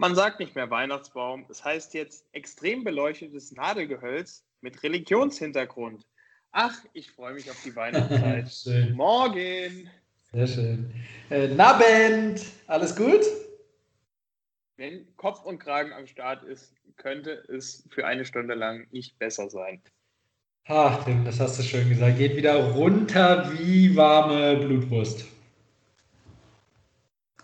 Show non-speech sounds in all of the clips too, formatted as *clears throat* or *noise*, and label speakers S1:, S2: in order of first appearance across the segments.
S1: Man sagt nicht mehr Weihnachtsbaum, es heißt jetzt extrem beleuchtetes Nadelgehölz mit Religionshintergrund. Ach, ich freue mich auf die Weihnachtszeit. *laughs* Morgen.
S2: Sehr schön. Äh, Nabend, alles gut?
S1: Wenn Kopf und Kragen am Start ist, könnte es für eine Stunde lang nicht besser sein.
S2: Ach, Tim, das hast du schön gesagt. Geht wieder runter wie warme Blutwurst.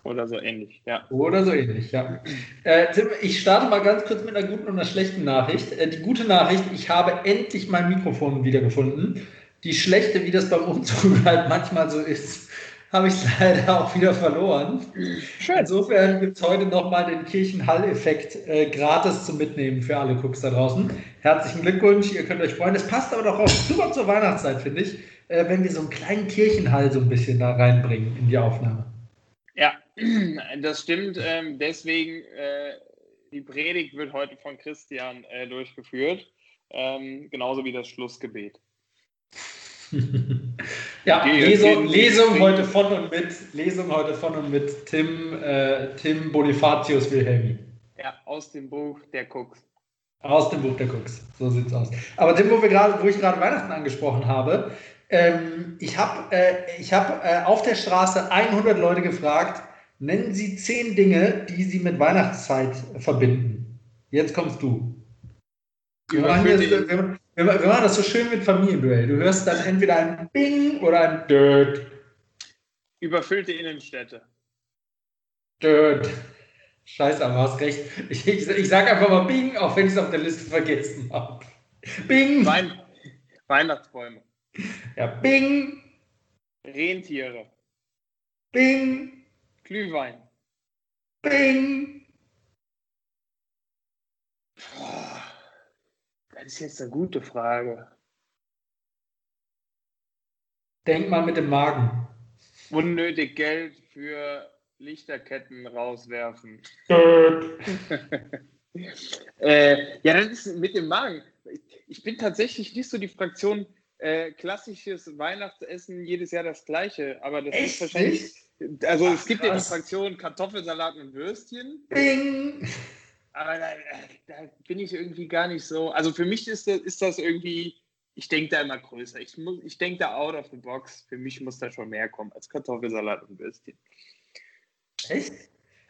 S1: Oder so ähnlich, ja.
S2: Oder so ähnlich, ja. Äh, Tim, ich starte mal ganz kurz mit einer guten und einer schlechten Nachricht. Äh, die gute Nachricht, ich habe endlich mein Mikrofon wiedergefunden. Die schlechte, wie das beim Umzug *laughs* halt manchmal so ist, habe ich leider auch wieder verloren. Schön. Insofern gibt es heute nochmal den Kirchenhall-Effekt äh, gratis zum Mitnehmen für alle Cooks da draußen. Herzlichen Glückwunsch, ihr könnt euch freuen. Es passt aber doch auch super zur Weihnachtszeit, finde ich, äh, wenn wir so einen kleinen Kirchenhall so ein bisschen da reinbringen in die Aufnahme. *clears throat*
S1: Das stimmt. Ähm, deswegen, äh, die Predigt wird heute von Christian äh, durchgeführt, ähm, genauso wie das Schlussgebet. *laughs*
S2: ja, Lesung, Lesung heute von und mit, Lesung heute von und mit Tim, äh, Tim Bonifatius Wilhelmi.
S1: Ja, aus dem Buch der Cooks.
S2: Aus dem Buch der Cooks, so sieht's aus. Aber Tim, wo, wir grad, wo ich gerade Weihnachten angesprochen habe, ähm, ich habe äh, hab, äh, auf der Straße 100 Leute gefragt, nennen Sie zehn Dinge, die Sie mit Weihnachtszeit verbinden. Jetzt kommst du. Wir machen, das, wir, wir, machen, das, so schön mit Familienduell. Du hörst dann entweder ein Bing oder ein Dirt.
S1: Überfüllte Innenstädte.
S2: Dirt. Scheiße, aber hast recht. Ich, ich, ich sage einfach mal Bing, auch wenn ich es auf der Liste vergessen habe. Bing!
S1: Wein Weihnachtsbäume.
S2: Ja, Bing!
S1: Rentiere.
S2: Bing!
S1: Glühwein.
S2: Bing!
S1: Das ist jetzt eine gute Frage.
S2: Denk mal mit dem Magen.
S1: Unnötig Geld für Lichterketten rauswerfen. *laughs* äh, ja, das ist mit dem Magen. Ich bin tatsächlich nicht so die Fraktion äh, klassisches Weihnachtsessen jedes Jahr das gleiche, aber das
S2: Echt?
S1: ist wahrscheinlich. Also Ach, es gibt ja die Fraktion Kartoffelsalat und Würstchen.
S2: Bing!
S1: Aber da, da, bin ich irgendwie gar nicht so. Also für mich ist das, ist das irgendwie, ich denke da immer größer. Ich, ich denke da out of the box. Für mich muss da schon mehr kommen als Kartoffelsalat und Würstchen.
S2: Echt?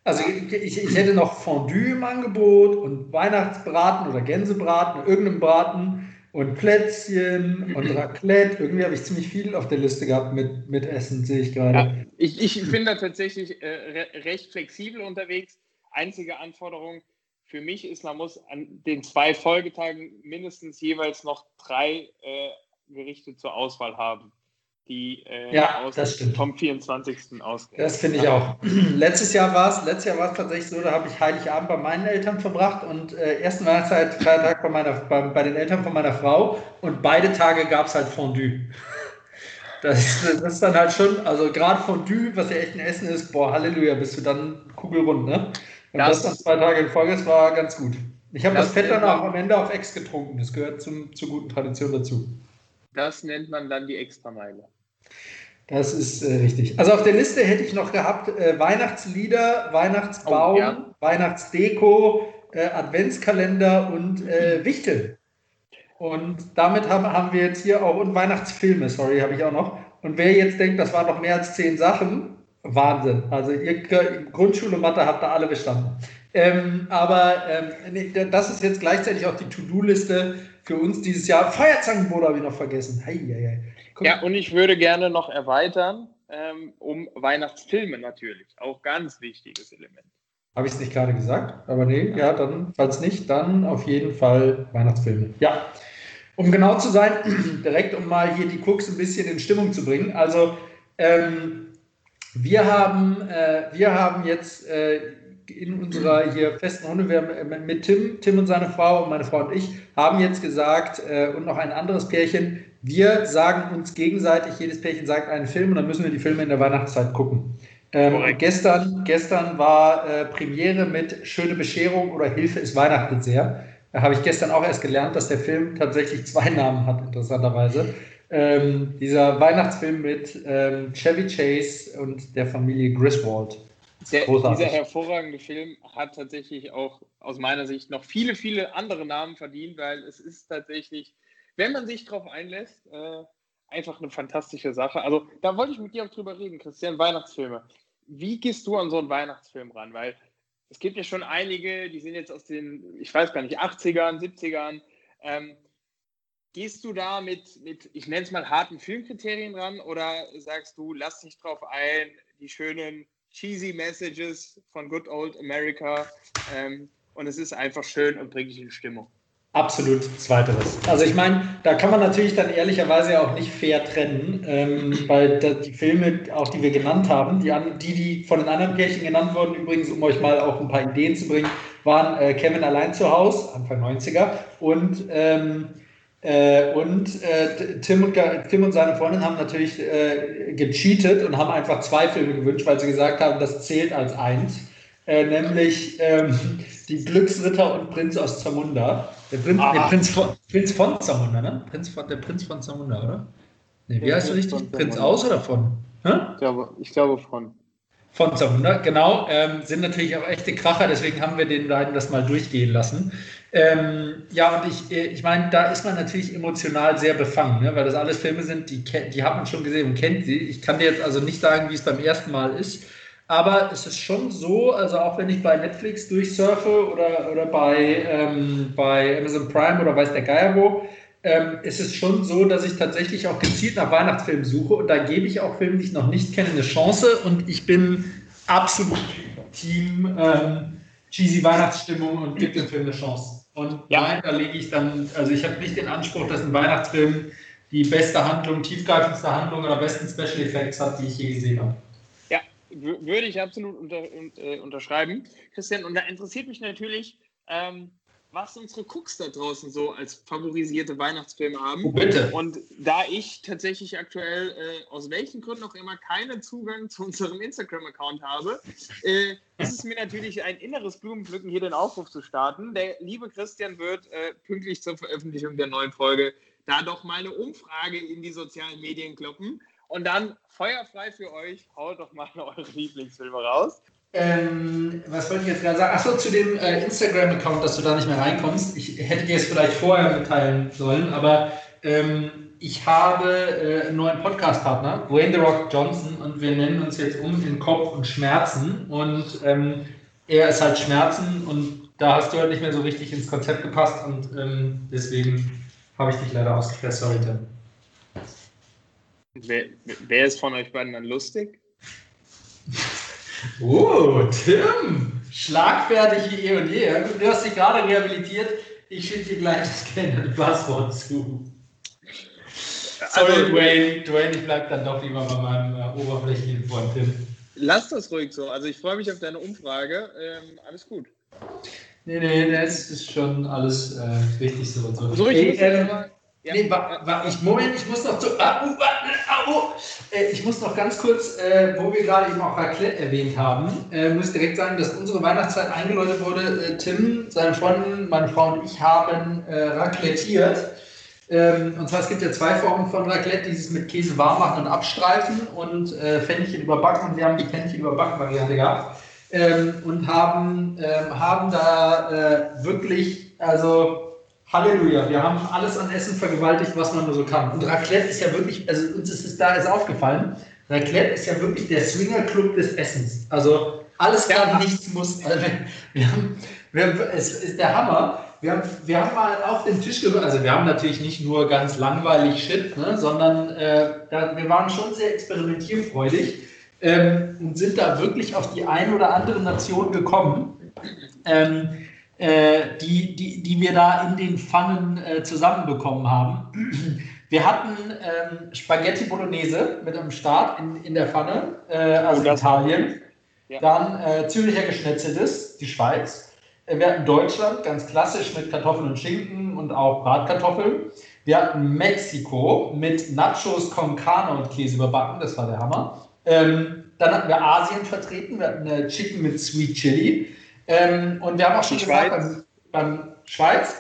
S2: Also ich, ich, hätte noch Fondue im Angebot und Weihnachtsbraten oder Gänsebraten, irgendeinen Braten und Plätzchen und Raclette. Irgendwie habe ich ziemlich viel auf der Liste gehabt mit, mit Essen, sehe ich gerade. Ja,
S1: ich, ich bin da tatsächlich äh, re recht flexibel unterwegs. Einzige Anforderung, für mich ist, man muss an den zwei Folgetagen mindestens jeweils noch drei äh, Gerichte zur Auswahl haben, die
S2: äh, ja, aus das stimmt.
S1: vom 24. ausgehen.
S2: Das finde ich auch. *clears throat* letztes Jahr war es, letztes Jahr war es tatsächlich so, da habe ich Heiligabend bei meinen Eltern verbracht und äh, ersten Weihnachtszeit, Feiertag bei, meiner, bei, bei den Eltern von meiner Frau und beide Tage gab es halt Fondue. *laughs* Das, das, ist dann halt schon, also gerade Fondue, was ja echt ein Essen ist, boah, Halleluja, bist du dann kugelrund, ne? Und das, das dann zwei Tage in Folge, das war ganz gut. Ich habe das, das Fett dann auch am Ende auf Ex getrunken. Das gehört zum, zur guten Tradition dazu.
S1: Das nennt man dann die Extrameile.
S2: Das ist äh, richtig. Also auf der Liste hätte ich noch gehabt äh, Weihnachtslieder, Weihnachtsbaum, oh, ja. Weihnachtsdeko, äh, Adventskalender und äh, Wichtel. Und damit haben, haben wir jetzt hier auch, und Weihnachtsfilme, sorry, habe ich auch noch. Und wer jetzt denkt, das waren noch mehr als zehn Sachen, Wahnsinn. Also ihr Grundschule Mathe habt ihr alle bestanden. Ähm, aber ähm, nee, das ist jetzt gleichzeitig auch die To-Do-Liste für uns dieses Jahr. Feuerzangenbowle habe ich noch vergessen. Hei, hei,
S1: hei. Ja, und ich würde gerne noch erweitern ähm, um Weihnachtsfilme natürlich. Auch ganz wichtiges Element.
S2: Habe ich es nicht gerade gesagt? Aber nee, ja, dann, falls nicht, dann auf jeden Fall Weihnachtsfilme. Ja. Um genau zu sein, *clears throat* direkt um mal hier die Cooks ein bisschen in Stimmung zu bringen. Also, ähm, wir haben, äh, wir haben jetzt äh, in unserer hier festen Runde, wir haben mit Tim, Tim und seine Frau und meine Frau und ich, haben jetzt gesagt, äh, und noch ein anderes Pärchen, wir sagen uns gegenseitig, jedes Pärchen sagt einen Film und dann müssen wir die Filme in der Weihnachtszeit gucken. Ähm, gestern, gestern war äh, Premiere mit Schöne Bescherung oder Hilfe ist Weihnachten sehr. Da habe ich gestern auch erst gelernt, dass der Film tatsächlich zwei Namen hat, interessanterweise. Ähm, dieser Weihnachtsfilm mit ähm, Chevy Chase und der Familie Griswold.
S1: Der, dieser hervorragende Film hat tatsächlich auch aus meiner Sicht noch viele, viele andere Namen verdient, weil es ist tatsächlich, wenn man sich darauf einlässt, äh, einfach eine fantastische Sache. Also da wollte ich mit dir auch drüber reden, Christian, Weihnachtsfilme. Wie gehst du an so einen Weihnachtsfilm ran? Weil es gibt ja schon einige, die sind jetzt aus den, ich weiß gar nicht, 80ern, 70ern. Ähm, gehst du da mit, mit ich nenne es mal, harten Filmkriterien ran oder sagst du, lass dich drauf ein, die schönen cheesy Messages von Good Old America ähm, und es ist einfach schön und bringt dich in Stimmung?
S2: Absolut zweiteres. Also ich meine, da kann man natürlich dann ehrlicherweise auch nicht fair trennen, ähm, weil die Filme, auch die wir genannt haben, die, die, die von den anderen Pärchen genannt wurden, übrigens, um euch mal auch ein paar Ideen zu bringen, waren äh, Kevin allein zu Hause, Anfang 90er, und, ähm, äh, und äh, Tim, und Tim und seine Freundin haben natürlich äh, gecheatet und haben einfach zwei Filme gewünscht, weil sie gesagt haben, das zählt als eins, äh, nämlich ähm, die Glücksritter und Prinz aus Zamunda. Der Prinz, der Prinz, von, Prinz von Zamunda, ne? Prinz von, der Prinz von Zamunda, oder? Nee, wie heißt du richtig? Prinz aus oder von?
S1: Ich glaube, ich glaube von.
S2: Von Zamunda, genau. Ähm, sind natürlich auch echte Kracher, deswegen haben wir den beiden das mal durchgehen lassen. Ähm, ja, und ich, äh, ich meine, da ist man natürlich emotional sehr befangen, ne? weil das alles Filme sind, die, die hat man schon gesehen und kennt sie. Ich kann dir jetzt also nicht sagen, wie es beim ersten Mal ist. Aber es ist schon so, also auch wenn ich bei Netflix durchsurfe oder, oder bei, ähm, bei Amazon Prime oder weiß der Geier wo, ähm, ist es schon so, dass ich tatsächlich auch gezielt nach Weihnachtsfilmen suche und da gebe ich auch Filme, die ich noch nicht kenne, eine Chance und ich bin absolut Team ähm, cheesy Weihnachtsstimmung und gebe dem Film eine Chance. Und ja. nein, da lege ich dann, also ich habe nicht den Anspruch, dass ein Weihnachtsfilm die beste Handlung, tiefgreifendste Handlung oder besten Special Effects hat, die ich je gesehen habe
S1: würde ich absolut unter, äh, unterschreiben, Christian. Und da interessiert mich natürlich, ähm, was unsere Cooks da draußen so als favorisierte Weihnachtsfilme haben.
S2: Oh, bitte.
S1: Und da ich tatsächlich aktuell äh, aus welchen Gründen auch immer keinen Zugang zu unserem Instagram-Account habe, äh, ist es mir natürlich ein inneres Blumenpflücken, hier den Aufruf zu starten. Der liebe Christian wird äh, pünktlich zur Veröffentlichung der neuen Folge da doch mal eine Umfrage in die sozialen Medien kloppen. Und dann feuerfrei für euch, haut doch mal *laughs* eure Lieblingsfilme raus.
S2: Ähm, was wollte ich jetzt gerade sagen? Achso, zu dem äh, Instagram-Account, dass du da nicht mehr reinkommst. Ich hätte dir es vielleicht vorher mitteilen sollen, aber ähm, ich habe äh, einen neuen Podcast-Partner, Wayne The Rock Johnson, und wir nennen uns jetzt um in Kopf und Schmerzen. Und ähm, er ist halt Schmerzen und da hast du halt nicht mehr so richtig ins Konzept gepasst und ähm, deswegen habe ich dich leider ausgepresst. Sorry, Tim.
S1: Wer, wer ist von euch beiden dann lustig? *laughs*
S2: Oh, Tim! Schlagfertig wie eh und je. Du hast dich gerade rehabilitiert. Ich schicke dir gleich das geänderte Passwort zu. Sorry, also, Dwayne. Dwayne, ich bleibe dann doch lieber bei meinem äh, oberflächlichen Freund Tim.
S1: Lass das ruhig so. Also ich freue mich auf deine Umfrage. Ähm, alles gut.
S2: Nee, nee, das ist schon alles äh, richtig so so.
S1: So richtig. Ey, ähm,
S2: ja. Nee, war, war ich, Moment, ich muss noch zu. Ah, uh, ah, uh, äh, ich muss noch ganz kurz, äh, wo wir gerade eben auch Raclette erwähnt haben, äh, muss direkt sagen, dass unsere Weihnachtszeit eingeläutet wurde. Äh, Tim, seine Freundin, meine Frau und ich haben äh, raclettiert. Ähm, und zwar, es gibt ja zwei Formen von Raclette, dieses mit Käse warm machen und abstreifen und äh, Fännchen überbacken. Und wir haben die Fännchen überbacken Variante gehabt. Ähm, und haben, ähm, haben da äh, wirklich, also Halleluja, wir haben alles an Essen vergewaltigt, was man nur so kann. Und Raclette ist ja wirklich, also uns ist es da ist aufgefallen, Raclette ist ja wirklich der Swingerclub des Essens. Also alles kann, nichts muss. Also wir haben, wir haben, es ist der Hammer. Wir haben, wir haben mal auf den Tisch gehört, also wir haben natürlich nicht nur ganz langweilig Shit, ne, sondern äh, da, wir waren schon sehr experimentierfreudig ähm, und sind da wirklich auf die ein oder andere Nation gekommen. Ähm, äh, die, die, die wir da in den Pfannen äh, zusammenbekommen haben. Wir hatten ähm, Spaghetti Bolognese mit am Start in, in der Pfanne, äh, also oh, Italien. Ja. Dann äh, Züricher Geschnetzeltes, die Schweiz. Äh, wir hatten Deutschland, ganz klassisch mit Kartoffeln und Schinken und auch Bratkartoffeln. Wir hatten Mexiko mit Nachos con Carne und Käse überbacken, das war der Hammer. Ähm, dann hatten wir Asien vertreten, wir hatten äh, Chicken mit Sweet Chili. Ähm, und wir haben auch schon Die gesagt, beim, beim Schweiz,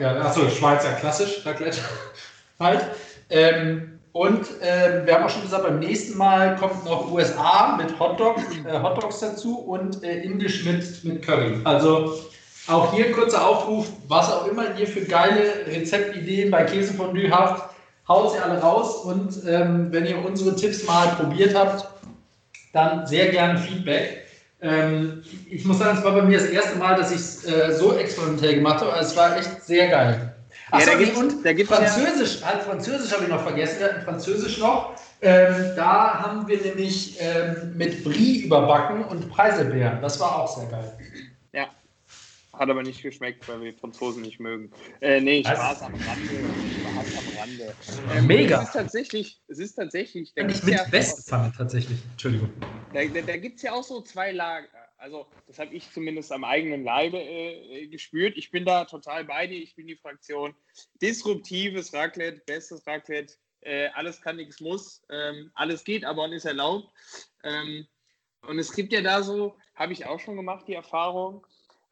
S2: ja, achso, Schweiz ja klassisch, Raclette *laughs* halt. Ähm, Und äh, wir haben auch schon gesagt, beim nächsten Mal kommt noch USA mit Hotdog, äh, Hotdogs dazu und äh, Indisch mit, mit Curry. Also auch hier kurzer Aufruf, was auch immer ihr für geile Rezeptideen bei Käsefondue habt, haut sie alle raus und ähm, wenn ihr unsere Tipps mal probiert habt, dann sehr gerne Feedback. Ähm, ich muss sagen, es war bei mir das erste Mal, dass ich es äh, so experimentell gemacht habe. Also es war echt sehr geil. Achso, ja, da und da gibt's Französisch, ja. halt Französisch habe ich noch vergessen, wir hatten Französisch noch. Ähm, da haben wir nämlich ähm, mit Brie überbacken und Preiselbeeren. Das war auch sehr geil.
S1: Hat aber nicht geschmeckt, weil wir Franzosen nicht mögen. Äh, nee, Spaß am Rande. Spaß am Rande.
S2: Ähm, Mega.
S1: Es ist tatsächlich, es ist tatsächlich.
S2: Da ich mit ja Westpfanne tatsächlich. Entschuldigung.
S1: Da, da, da gibt es ja auch so zwei Lager. Also, das habe ich zumindest am eigenen Leibe äh, gespürt. Ich bin da total bei dir. Ich bin die Fraktion disruptives Raclette, bestes Raclette. Äh, alles kann, nichts muss. Ähm, alles geht aber und ist erlaubt. Ähm, und es gibt ja da so, habe ich auch schon gemacht, die Erfahrung.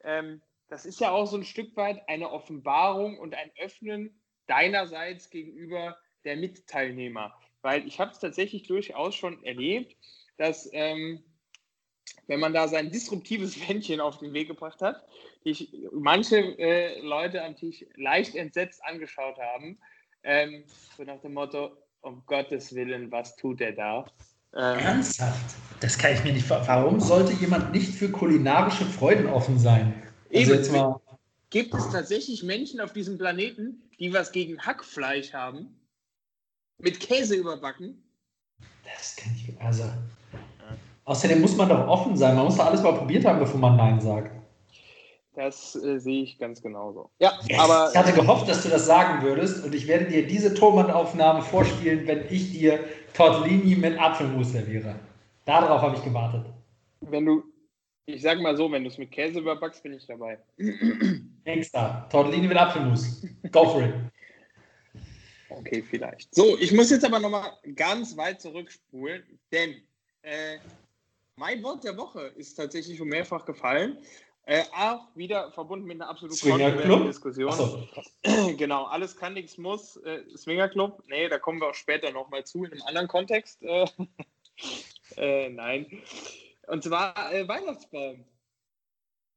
S1: Ähm, das ist ja auch so ein Stück weit eine Offenbarung und ein Öffnen deinerseits gegenüber der Mitteilnehmer. Weil ich habe es tatsächlich durchaus schon erlebt, dass ähm, wenn man da sein disruptives *laughs* Wändchen auf den Weg gebracht hat, ich, manche äh, Leute am Tisch leicht entsetzt angeschaut haben, ähm, so nach dem Motto, um Gottes Willen, was tut er da?
S2: Ähm, Ernsthaft? Das kann ich mir nicht Warum sollte jemand nicht für kulinarische Freuden offen sein?
S1: Also jetzt mal Gibt es tatsächlich Menschen auf diesem Planeten, die was gegen Hackfleisch haben? Mit Käse überbacken?
S2: Das kann ich. Also, Außerdem muss man doch offen sein. Man muss doch alles mal probiert haben, bevor man Nein sagt.
S1: Das äh, sehe ich ganz genauso. Ja,
S2: yes. aber. Ich hatte gehofft, dass du das sagen würdest und ich werde dir diese Tormann-Aufnahme vorspielen, wenn ich dir Tortellini mit Apfelmus serviere. Darauf habe ich gewartet.
S1: Wenn du, ich sage mal so, wenn du es mit Käse überbackst, bin ich dabei. *clears throat*
S2: Extra. Tortellini mit Apfelmus. Go for it.
S1: Okay, vielleicht. So, ich muss jetzt aber nochmal ganz weit zurückspulen, denn äh, mein Wort der Woche ist tatsächlich schon mehrfach gefallen. Äh, auch wieder verbunden mit einer absolut kontroversen Diskussion. So. *clears throat* genau, alles kann, nichts muss. Äh, Swingerclub, nee, da kommen wir auch später nochmal zu, in einem anderen Kontext. Äh, *laughs* äh, nein. Und zwar äh, Weihnachtsbaum.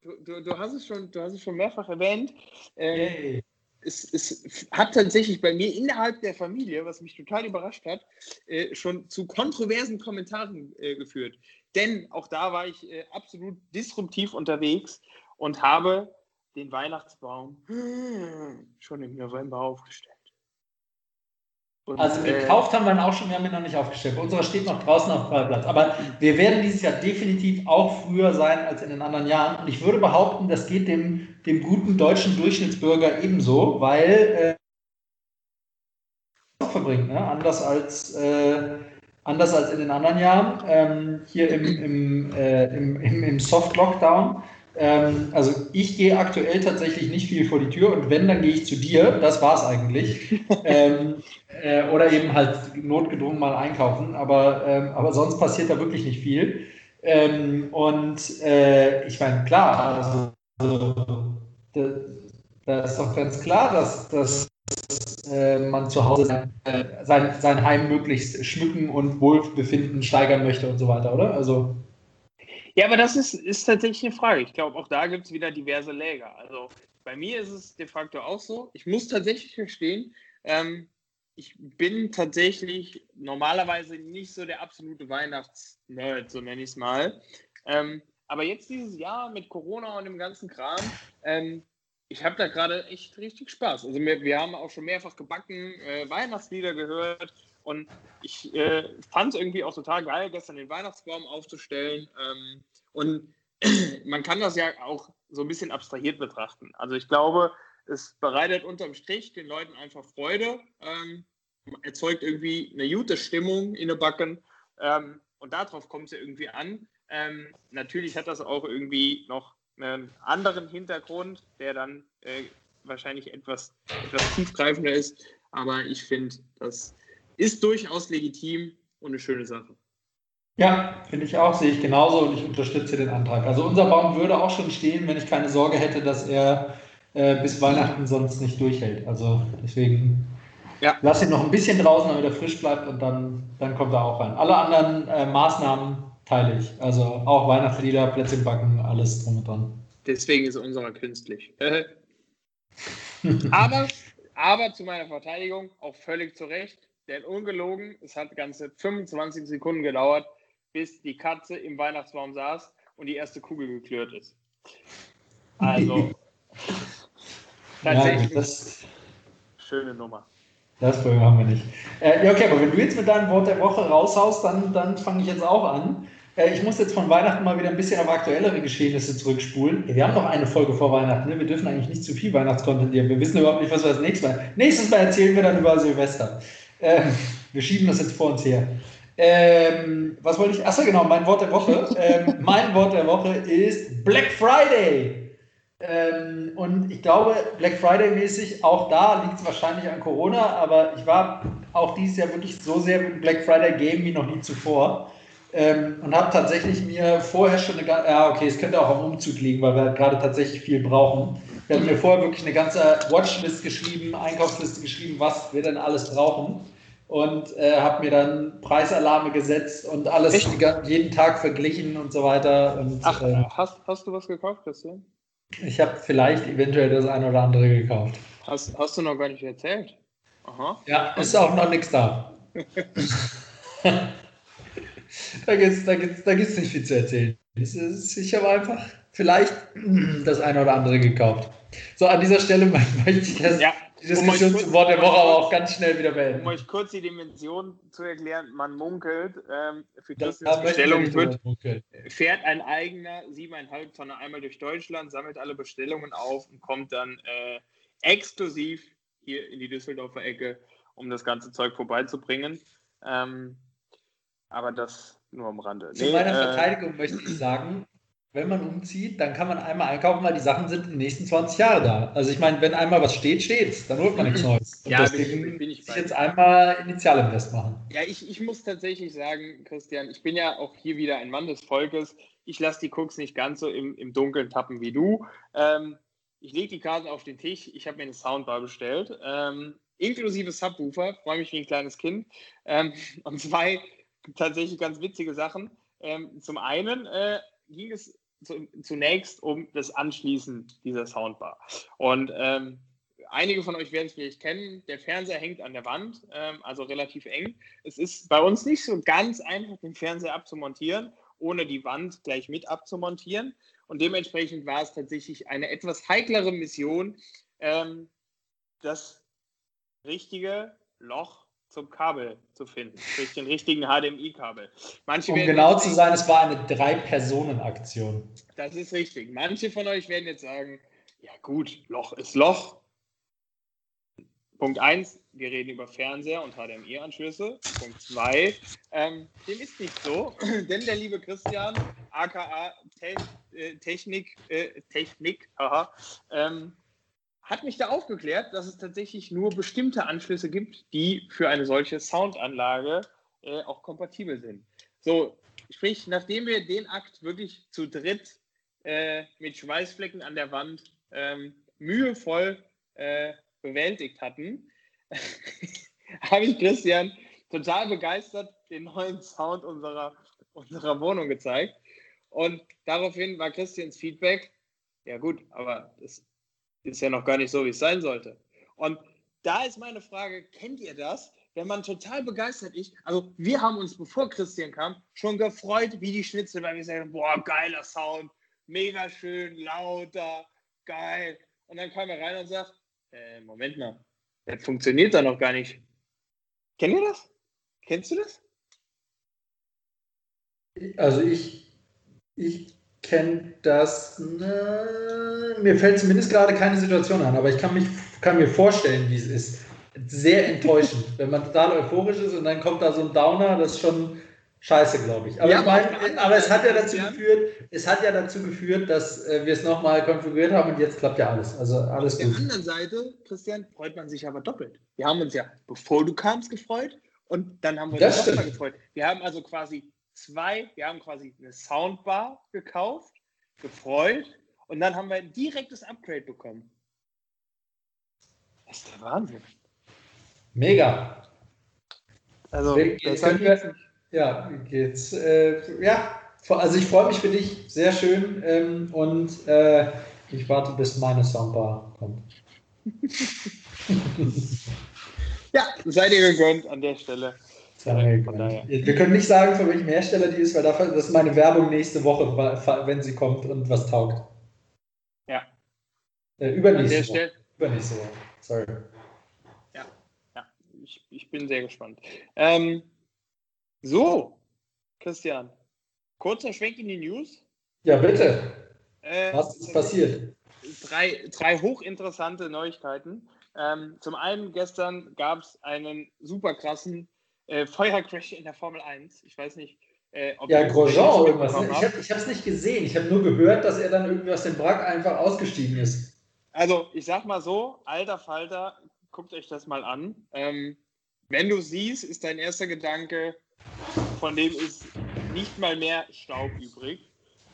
S1: Du, du, du, hast es schon, du hast es schon mehrfach erwähnt. Ähm, hey es, es, hat tatsächlich bei mir innerhalb der Familie, was mich total überrascht hat, äh, schon zu kontroversen Kommentaren äh, geführt. Denn auch da war ich äh, absolut disruptiv unterwegs und habe den Weihnachtsbaum schon im November aufgestellt.
S2: Und, also gekauft äh, haben wir ihn auch schon, wir haben ihn noch nicht aufgestellt. Bei unserer steht noch draußen auf dem Platz. Aber wir werden dieses Jahr definitiv auch früher sein als in den anderen Jahren. Und ich würde behaupten, das geht dem, dem guten deutschen Durchschnittsbürger ebenso, weil äh, verbringt, ne? anders als äh, anders als in den anderen Jahren. Ähm, hier im, im, äh, im, im, im Soft-Lockdown ähm, also ich gehe aktuell tatsächlich nicht viel vor die Tür und wenn, dann gehe ich zu dir. Das war es eigentlich. *laughs* ähm, äh, oder eben halt notgedrungen mal einkaufen. Aber, ähm, aber sonst passiert da wirklich nicht viel. Ähm, und äh, ich meine, klar, also, da, da, ist doch ganz klar, dass, dass äh, man zu Hause sein, äh, sein, sein Heim möglichst schmücken und Wohlbefinden steigern möchte und so weiter, oder? Also
S1: ja, aber das ist, ist tatsächlich eine Frage. Ich glaube, auch da gibt es wieder diverse Läger. Also bei mir ist es de facto auch so. Ich muss tatsächlich verstehen, ähm, ich bin tatsächlich normalerweise nicht so der absolute Weihnachtsnerd, so nenne ich es mal. Ähm, aber jetzt dieses Jahr mit Corona und dem ganzen Kram, ähm, ich habe da gerade echt richtig Spaß. Also wir, wir, haben auch schon mehrfach gebacken, äh, Weihnachtslieder gehört und ich äh, fand es irgendwie auch total geil, gestern den Weihnachtsbaum aufzustellen. Ähm, und *clears throat* man kann das ja auch so ein bisschen abstrahiert betrachten. Also ich glaube, es bereitet unterm Strich den Leuten einfach Freude, ähm, erzeugt irgendwie eine gute Stimmung in der Backen. Ähm, und darauf kommt es ja irgendwie an. Ähm, natürlich hat das auch irgendwie noch einen anderen Hintergrund, der dann äh, wahrscheinlich etwas, etwas tiefgreifender ist. Aber ich finde, dass ist durchaus legitim und eine schöne Sache.
S2: Ja, finde ich auch, sehe ich genauso und ich unterstütze den Antrag. Also unser Baum würde auch schon stehen, wenn ich keine Sorge hätte, dass er äh, bis Weihnachten sonst nicht durchhält. Also deswegen Ja. Lass ihn noch ein bisschen draußen, damit er frisch bleibt und dann, dann kommt er auch rein. Alle anderen äh, Maßnahmen teile ich. Also auch Weihnachtslieder, Plätzchen backen, alles drum und dran.
S1: Deswegen ist unserer künstlich. aber, aber zu meiner Verteidigung auch völlig zu Recht, denn ungelogen, es hat ganze 25 Sekunden gedauert, bis die Katze im Weihnachtsbaum saß und die erste Kugel geklirrt ist. *laughs* Also, tatsächlich ja, das, schöne Nummer.
S2: Das Problem haben wir nicht. Äh, ja, okay, aber wenn du jetzt mit deinem Wort der Woche raushaust, dann, dann fange ich jetzt auch an. Äh, ich muss jetzt von Weihnachten mal wieder ein bisschen auf aktuellere Geschehnisse zurückspulen. Wir haben noch eine Folge vor Weihnachten. Ne? Wir dürfen eigentlich nicht zu viel Weihnachtscontent nehmen. Wir wissen überhaupt nicht, was wir das nächste Mal. Nächstes Mal erzählen wir dann über Silvester. Äh, wir schieben das jetzt vor uns her. Ähm, was wollte ich? Achso, genau, mein Wort der Woche. ähm, mein Wort der Woche ist Black Friday. Ähm, und ich glaube, Black Friday mäßig, auch da liegt es wahrscheinlich an Corona, aber ich war auch dieses Jahr wirklich so sehr mit Black Friday Game wie noch nie zuvor. Ähm, und habe tatsächlich mir vorher schon eine ganze, ja okay, es könnte auch am Umzug liegen, weil wir gerade tatsächlich viel brauchen. Ich habe mir vorher wirklich eine ganze Watchlist geschrieben, Einkaufsliste geschrieben, was wir denn alles brauchen. Und äh, habe mir dann Preisalarme gesetzt und alles jeden Tag verglichen und so weiter. Und,
S1: Ach, äh, hast, hast du was gekauft, Christian?
S2: Ich habe vielleicht eventuell das eine oder andere gekauft.
S1: Hast, hast du noch gar nicht erzählt?
S2: Aha. Ja, ist auch noch nichts da. *laughs* da gibt es da gibt's, da gibt's nicht viel zu erzählen. Ich habe einfach vielleicht das eine oder andere gekauft. So, an dieser Stelle *laughs* möchte ich das ja. Die um Wort der Woche aber auch ganz schnell wieder beenden.
S1: Um euch kurz die Dimension zu erklären, man munkelt, ähm, für das Bestellung wird, fährt ein eigener 7,5 Tonne einmal durch Deutschland, sammelt alle Bestellungen auf und kommt dann äh, exklusiv hier in die Düsseldorfer Ecke, um das ganze Zeug vorbeizubringen. Ähm, aber das nur am Rande.
S2: Zu nee, meiner äh, Verteidigung möchte ich sagen, wenn man umzieht, dann kann man einmal einkaufen, weil die Sachen sind in den nächsten 20 Jahren da. Also ich meine, wenn einmal was steht, steht Dann holt man nichts *laughs* Neues. Und ja, deswegen bin, bin ich sich jetzt einmal Initialinvest machen.
S1: Ja, ich, ich muss tatsächlich sagen, Christian, ich bin ja auch hier wieder ein Mann des Volkes. Ich lasse die Cooks nicht ganz so im, im Dunkeln tappen wie du. Ähm, ich lege die Karten auf den Tisch. Ich habe mir eine Soundbar bestellt. Ähm, inklusive Subwoofer. Freue mich wie ein kleines Kind. Ähm, *laughs* und zwei tatsächlich ganz witzige Sachen. Ähm, zum einen äh, ging es zunächst um das Anschließen dieser Soundbar. Und ähm, einige von euch werden es vielleicht kennen, der Fernseher hängt an der Wand, ähm, also relativ eng. Es ist bei uns nicht so ganz einfach, den Fernseher abzumontieren, ohne die Wand gleich mit abzumontieren. Und dementsprechend war es tatsächlich eine etwas heiklere Mission, ähm, das richtige Loch zum Kabel zu finden, durch den richtigen HDMI-Kabel.
S2: um genau zu sein, es war eine Drei-Personen-Aktion.
S1: Das ist richtig. Manche von euch werden jetzt sagen, ja gut, Loch ist Loch. Punkt 1, wir reden über Fernseher und HDMI-Anschlüsse. Punkt 2, ähm, dem ist nicht so, *clears throat* denn der liebe Christian, aka Te äh, Technik, äh, Technik, haha, ähm, hat mich da aufgeklärt, dass es tatsächlich nur bestimmte Anschlüsse gibt, die für eine solche Soundanlage äh, auch kompatibel sind. So, sprich, nachdem wir den Akt wirklich zu dritt äh, mit Schweißflecken an der Wand ähm, mühevoll äh, bewältigt hatten, *laughs* habe ich Christian total begeistert den neuen Sound unserer, unserer Wohnung gezeigt. Und daraufhin war Christians Feedback, ja gut, aber das ist ja noch gar nicht so, wie es sein sollte. Und da ist meine Frage, kennt ihr das? Wenn man total begeistert ist, also wir haben uns, bevor Christian kam, schon gefreut wie die Schnitzel, weil wir sagen, boah, geiler Sound, mega schön, lauter, geil. Und dann kam er rein und sagt, äh, Moment mal, das funktioniert da noch gar nicht. Kennt ihr das? Kennst du das?
S2: Also ich, ich kenne das. Ne, mir fällt zumindest gerade keine Situation an, aber ich kann, mich, kann mir vorstellen, wie es ist. Sehr enttäuschend, *laughs* wenn man total euphorisch ist und dann kommt da so ein Downer, das ist schon scheiße, glaube ich. Aber, ja, ich mein, aber es hat ja dazu geführt, es hat ja dazu geführt, dass äh, wir es nochmal konfiguriert haben und jetzt klappt ja alles. Also alles
S1: Auf gut. der anderen Seite, Christian, freut man sich aber doppelt. Wir haben uns ja, bevor du kamst, gefreut und dann haben wir uns nochmal gefreut. Wir haben also quasi zwei, wir haben quasi eine Soundbar gekauft, gefreut und dann haben wir ein direktes Upgrade bekommen. Das ist der Wahnsinn.
S2: Mega.
S1: Also,
S2: jetzt wir, ja, jetzt, äh, ja, also ich freue mich für dich, sehr schön ähm, und äh, ich warte, bis meine Soundbar kommt. *laughs*
S1: ja, seid ihr gegönnt an der Stelle.
S2: Wir können nicht sagen, von welchem Hersteller die ist, weil dafür, das ist meine Werbung nächste Woche, wenn sie kommt und was taugt.
S1: Ja.
S2: Äh, übernächste Woche. Übernächste Woche. Sorry.
S1: Ja, ja. Ich, ich bin sehr gespannt. Ähm, so, Christian, kurzer Schwenk in die News.
S2: Ja, bitte. Äh, Was ist passiert?
S1: Drei, drei hochinteressante Neuigkeiten. Ähm, zum einen, gestern gab es einen super krassen äh, Feuercrash in der Formel 1. Ich weiß nicht,
S2: äh, ob Ja, Grosjean irgendwas. Ne? Ich habe es nicht gesehen. Ich habe nur gehört, dass er dann irgendwie aus dem Wrack einfach ausgestiegen ist.
S1: Also, ich sag mal so, alter Falter, guckt euch das mal an. Ähm, wenn du siehst, ist dein erster Gedanke, von dem ist nicht mal mehr Staub übrig.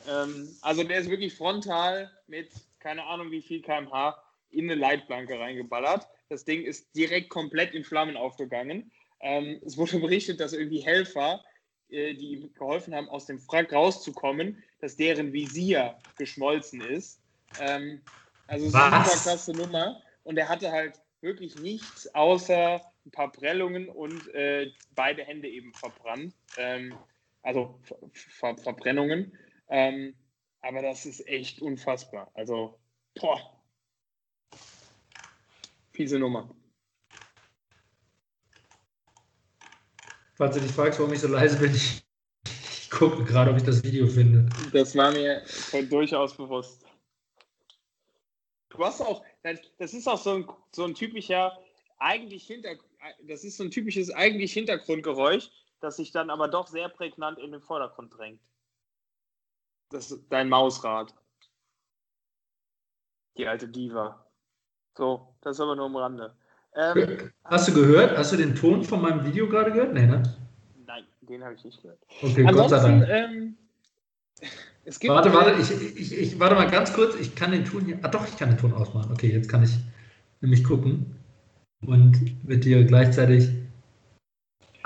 S1: Ähm, also der ist wirklich frontal mit keine Ahnung wie viel kmh in eine Leitplanke reingeballert. Das Ding ist direkt komplett in Flammen aufgegangen. Ähm, es wurde *laughs* berichtet, dass irgendwie Helfer, äh, die ihm geholfen haben, aus dem Frack rauszukommen, dass deren Visier geschmolzen ist. Ähm, also so eine super klasse Nummer. Und er hatte halt wirklich nichts außer ein paar Prellungen und äh, beide Hände eben verbrannt. Ähm, also Ver Verbrennungen. Ähm, aber das ist echt unfassbar. Also, boah. Fiese Nummer.
S2: Falls du dich fragst, warum ich so leise bin, ich, ich gucke gerade, ob ich das Video finde.
S1: Das war mir durchaus bewusst. Du hast auch, das ist auch so ein, so ein typischer, eigentlich hinter, das ist so ein typisches eigentlich Hintergrundgeräusch, das sich dann aber doch sehr prägnant in den Vordergrund drängt. Das ist dein Mausrad. Die alte Diva. So, das ist aber nur am Rande.
S2: Ähm, *laughs* Hast du gehört? Hast du den Ton von meinem Video gerade gehört? Nee, ne?
S1: Nein, den habe ich nicht gehört.
S2: Okay, Ansonsten, Gott sei Dank. Ähm, warte, warte, ich, ich, ich, warte mal ganz kurz. Ich kann den Ton hier. Ah, doch, ich kann den Ton ausmachen. Okay, jetzt kann ich nämlich gucken und mit dir gleichzeitig.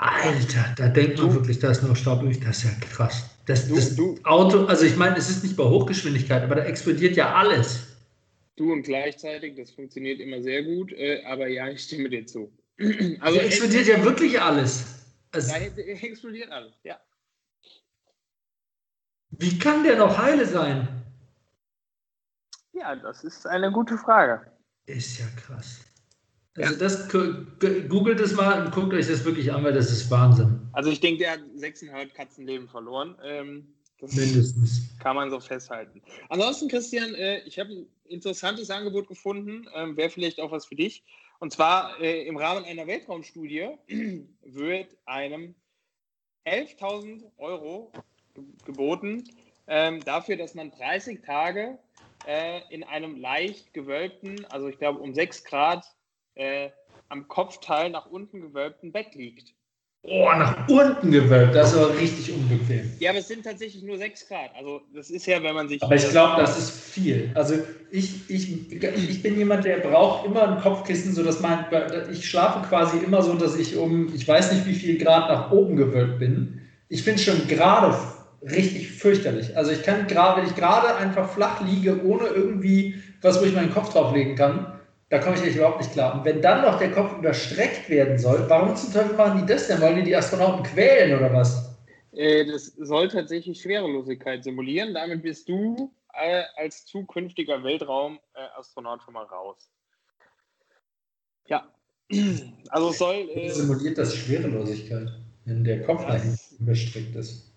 S2: Alter, da denkt man wirklich, da ist noch Staub übrig. Das ist ja krass. Das, das du, Auto, also ich meine, es ist nicht bei Hochgeschwindigkeit, aber da explodiert ja alles.
S1: Du und gleichzeitig, das funktioniert immer sehr gut, äh, aber ja, ich stimme dir zu. *clears throat*
S2: Also da explodiert ja wirklich alles.
S1: Also, da explodiert alles, ja.
S2: Wie kann der noch heile sein?
S1: Ja, das ist eine gute Frage.
S2: Ist ja krass. Also das googelt es mal und guckt euch das wirklich an, weil das ist Wahnsinn.
S1: Also ich denke, der hat sechseinhalb Katzenleben verloren. Ähm,
S2: Mindestens.
S1: Kann man so festhalten. Ansonsten, Christian, äh, ich habe ein interessantes Angebot gefunden, ähm, wäre vielleicht auch was für dich. Und zwar äh, im Rahmen einer Weltraumstudie *clears throat* wird einem 11.000 Euro geboten ähm, dafür, dass man 30 Tage äh, in einem leicht gewölbten, also ich glaube um 6 Grad äh, am Kopfteil nach unten gewölbten Bett liegt.
S2: Oh, nach unten gewölbt, das ist aber richtig unbequem.
S1: Ja, aber es sind tatsächlich nur 6 Grad. Also das ist ja, wenn man sich.
S2: Aber ich glaube, das ist viel. Also ich, ich, ich bin jemand, der braucht immer ein Kopfkissen, sodass mein. Ich schlafe quasi immer so, dass ich um, ich weiß nicht wie viel Grad nach oben gewölbt bin. Ich finde schon gerade richtig fürchterlich. Also ich kann gerade, wenn ich gerade einfach flach liege, ohne irgendwie was, wo ich meinen Kopf drauflegen kann, da komme ich echt überhaupt nicht klar. Und wenn dann noch der Kopf überstreckt werden soll, warum zum Teufel machen die das denn? Wollen die die Astronauten quälen oder was?
S1: Äh, das soll tatsächlich Schwerelosigkeit simulieren. Damit bist du äh, als zukünftiger Weltraumastronaut schon mal raus. Ja. *clears throat* Also es soll.
S2: Äh, simuliert das Schwerelosigkeit, wenn der Kopf das, überstreckt ist?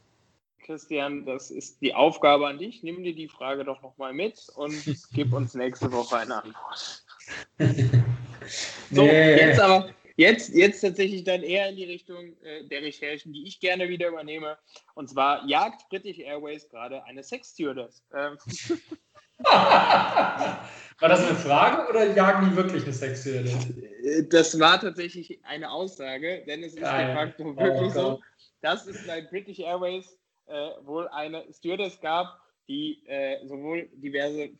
S1: Christian, das ist die Aufgabe an dich. Nimm dir die Frage doch nochmal mit und gib uns nächste Woche eine Antwort. *laughs* so, nee. jetzt aber, jetzt, jetzt tatsächlich dann eher in die Richtung äh, der Recherchen, die ich gerne wieder übernehme. Und zwar jagt British Airways gerade eine Sex-Stewardess. Ähm. *laughs*
S2: war das eine Frage oder jagen die wirklich eine Sex-Stewardess?
S1: Das war tatsächlich eine Aussage, denn es ist Geil. de facto oh wirklich oh, so, dass es bei British Airways äh, wohl eine Stewardess gab, die äh, sowohl diverse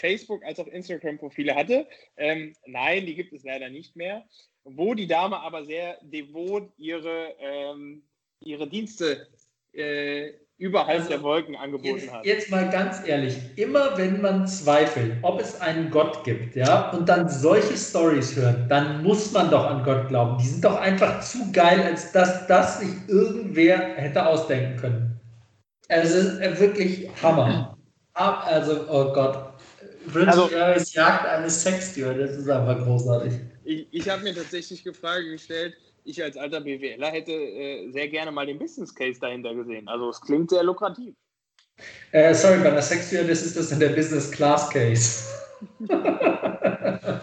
S1: Facebook als auch Instagram-Profile hatte. Ähm, nein, die gibt es leider nicht mehr. wo die Dame aber sehr devot ihre, ähm, ihre Dienste äh, überhalb also, der Wolken angeboten
S2: jetzt,
S1: hat.
S2: Jetzt mal ganz ehrlich, immer wenn man zweifelt, ob es einen Gott gibt, ja, und dann solche Stories hört, dann muss man doch an Gott glauben. Die sind doch einfach zu geil, als dass das sich irgendwer hätte ausdenken können. Es ist wirklich Hammer. Also, oh Gott. British also, Airways Jagd eines Sextür, das ist einfach großartig.
S1: Ich, ich habe mir tatsächlich die Frage gestellt, ich als alter BWLer hätte äh, sehr gerne mal den Business Case dahinter gesehen. Also es klingt sehr lukrativ.
S2: Äh, sorry, bei einer Sextür, das ist das in der Business Class Case. *laughs*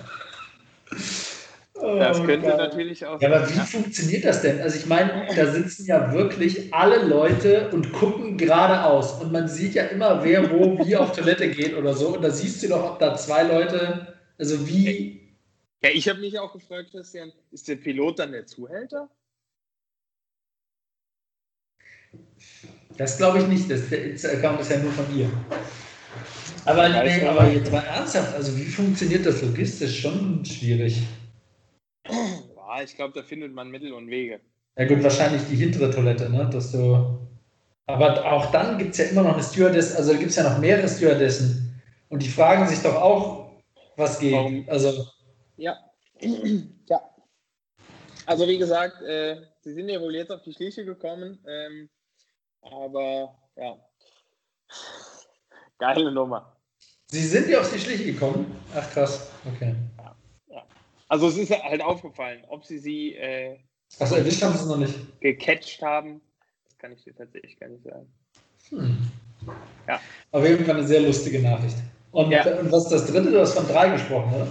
S1: Oh, das könnte geil. natürlich auch.
S2: Ja, aber wie ja. funktioniert das denn? Also ich meine, da sitzen ja wirklich alle Leute und gucken geradeaus und man sieht ja immer, wer wo wie auf Toilette geht oder so. Und da siehst du doch, ob da zwei Leute, also wie.
S1: Ja, ich habe mich auch gefragt, Christian, ist der Pilot dann der Zuhälter?
S2: Das glaube ich nicht. Das, der Account ist ja nur von ihr. Aber, nee, aber jetzt mal ernsthaft, also wie funktioniert das logistisch? Schon schwierig.
S1: Ja, ich glaube, da findet man Mittel und Wege.
S2: Ja gut, wahrscheinlich die hintere Toilette, ne? Dass du. Aber auch dann gibt es ja immer noch eine Stewardess, also gibt es ja noch mehrere Stewardessen. Und die fragen sich doch auch, was geht. Warum? Also.
S1: Ja. *clears throat* ja. Also wie gesagt, äh, sie sind ja wohl jetzt auf die Schliche gekommen. Ähm, aber ja. Geile Nummer.
S2: Sie sind ja auf die Schliche gekommen? Ach krass, okay.
S1: Also es ist halt aufgefallen, ob sie sie äh,
S2: also erwischt haben sie noch nicht.
S1: Gecatcht haben, das kann ich dir tatsächlich gar nicht sagen. Hm.
S2: Ja. Auf jeden Fall eine sehr lustige Nachricht. Und, ja. und was ist das dritte? Du hast von drei gesprochen, oder?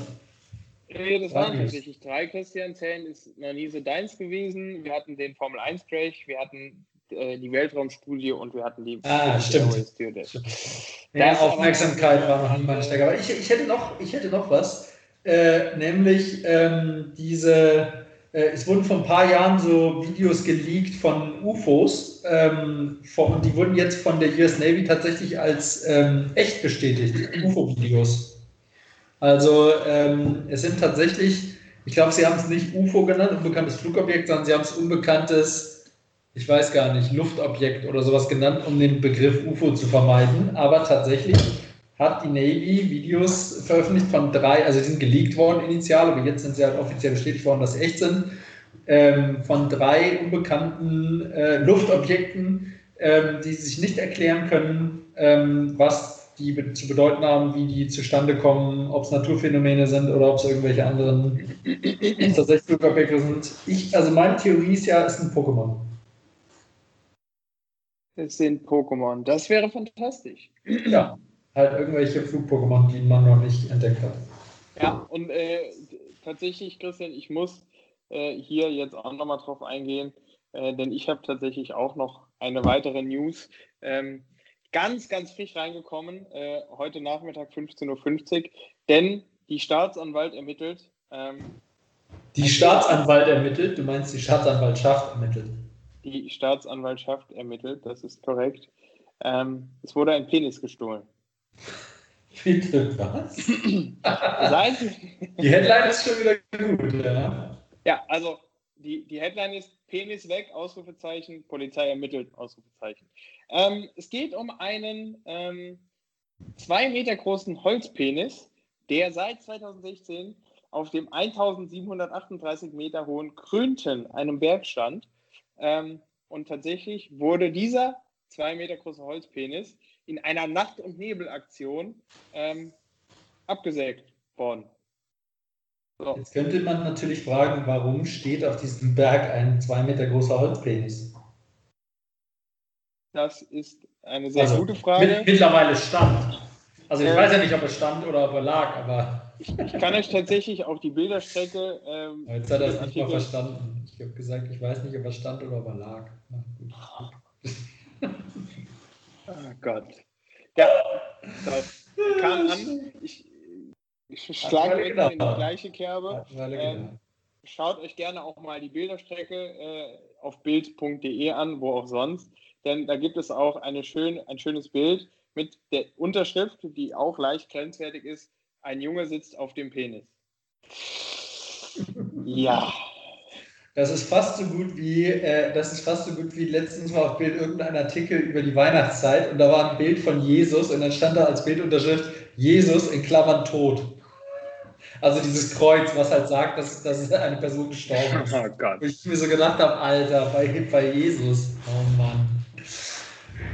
S1: Nee, das waren tatsächlich drei, Christian. Zellen ist noch nie so deins gewesen. Wir hatten den Formel 1 Crash, wir hatten äh, die Weltraumstudie und wir hatten die
S2: ah, stimmt. stimmt. Ja, Aufmerksamkeit war noch an meiner Stelle. Aber ich, ich, hätte noch, ich hätte noch was. Äh, nämlich ähm, diese, äh, es wurden vor ein paar Jahren so Videos geleakt von UFOs ähm, von, und die wurden jetzt von der US Navy tatsächlich als ähm, echt bestätigt, UFO-Videos. Also ähm, es sind tatsächlich, ich glaube, sie haben es nicht UFO genannt, unbekanntes Flugobjekt, sondern sie haben es unbekanntes, ich weiß gar nicht, Luftobjekt oder sowas genannt, um den Begriff UFO zu vermeiden. Aber tatsächlich hat die Navy Videos veröffentlicht von drei, also die sind geleakt worden initial, aber jetzt sind sie halt offiziell bestätigt worden, dass sie echt sind, ähm, von drei unbekannten äh, Luftobjekten, ähm, die sich nicht erklären können, ähm, was die be zu bedeuten haben, wie die zustande kommen, ob es Naturphänomene sind oder ob es irgendwelche anderen *clears throat* tatsächlich Flugobjekte sind. Ich, also meine Theorie ist ja, es sind Pokémon.
S1: Es sind Pokémon. Das wäre fantastisch.
S2: Ja halt irgendwelche Flug-Pokémon, die man noch nicht entdeckt hat.
S1: Ja, und äh, tatsächlich, Christian, ich muss äh, hier jetzt auch nochmal drauf eingehen, äh, denn ich habe tatsächlich auch noch eine weitere News. Ähm, ganz, ganz frisch reingekommen, äh, heute Nachmittag 15.50 Uhr, denn die Staatsanwalt ermittelt. Ähm,
S2: die Staatsanwalt ermittelt? Du meinst, die Staatsanwaltschaft ermittelt?
S1: Die Staatsanwaltschaft ermittelt, das ist korrekt. Ähm, es wurde ein Penis gestohlen. *laughs*
S2: Bitte was? *clears throat* *laughs* die Headline ist schon wieder gut, ja.
S1: Ja, also die, die Headline ist Penis weg, Ausrufezeichen, Polizei ermittelt, Ausrufezeichen. Ähm, es geht um einen ähm, zwei Meter großen Holzpenis, der seit 2016 auf dem 1738 Meter hohen Krönten, einem Berg stand. Ähm, und tatsächlich wurde dieser zwei Meter große Holzpenis in einer Nacht- und Nebelaktion ähm, abgesägt worden.
S2: So. Jetzt könnte man natürlich fragen, warum steht auf diesem Berg ein zwei Meter großer Holzpenis?
S1: Das ist eine sehr also, gute Frage. Mit,
S2: mittlerweile stand. Also ich äh, weiß ja nicht, ob er stand oder ob er lag, aber.
S1: Ich, ich kann euch tatsächlich auf die Bilderstrecke. Ähm,
S2: Jetzt hat er es nicht mal verstanden. Ich habe gesagt, ich weiß nicht, ob er stand oder ob er lag. Na,
S1: Oh Gott. Ja, das kam an. Ich, ich schlage in, in die gleiche Kerbe. Ähm, schaut euch gerne auch mal die Bilderstrecke äh, auf bild.de an, wo auch sonst. Denn da gibt es auch eine schön, ein schönes Bild mit der Unterschrift, die auch leicht grenzwertig ist. Ein Junge sitzt auf dem Penis. *laughs* Ja.
S2: Das ist fast so gut wie, äh, das ist fast so gut wie letztens war auf Bild irgendein Artikel über die Weihnachtszeit und da war ein Bild von Jesus und dann stand da als Bildunterschrift Jesus in Klammern tot. Also dieses Kreuz, was halt sagt, dass, dass eine Person gestorben ist. *laughs*
S1: Oh Gott.
S2: Wo ich mir so gedacht habe, Alter, bei, bei Jesus. Oh Mann.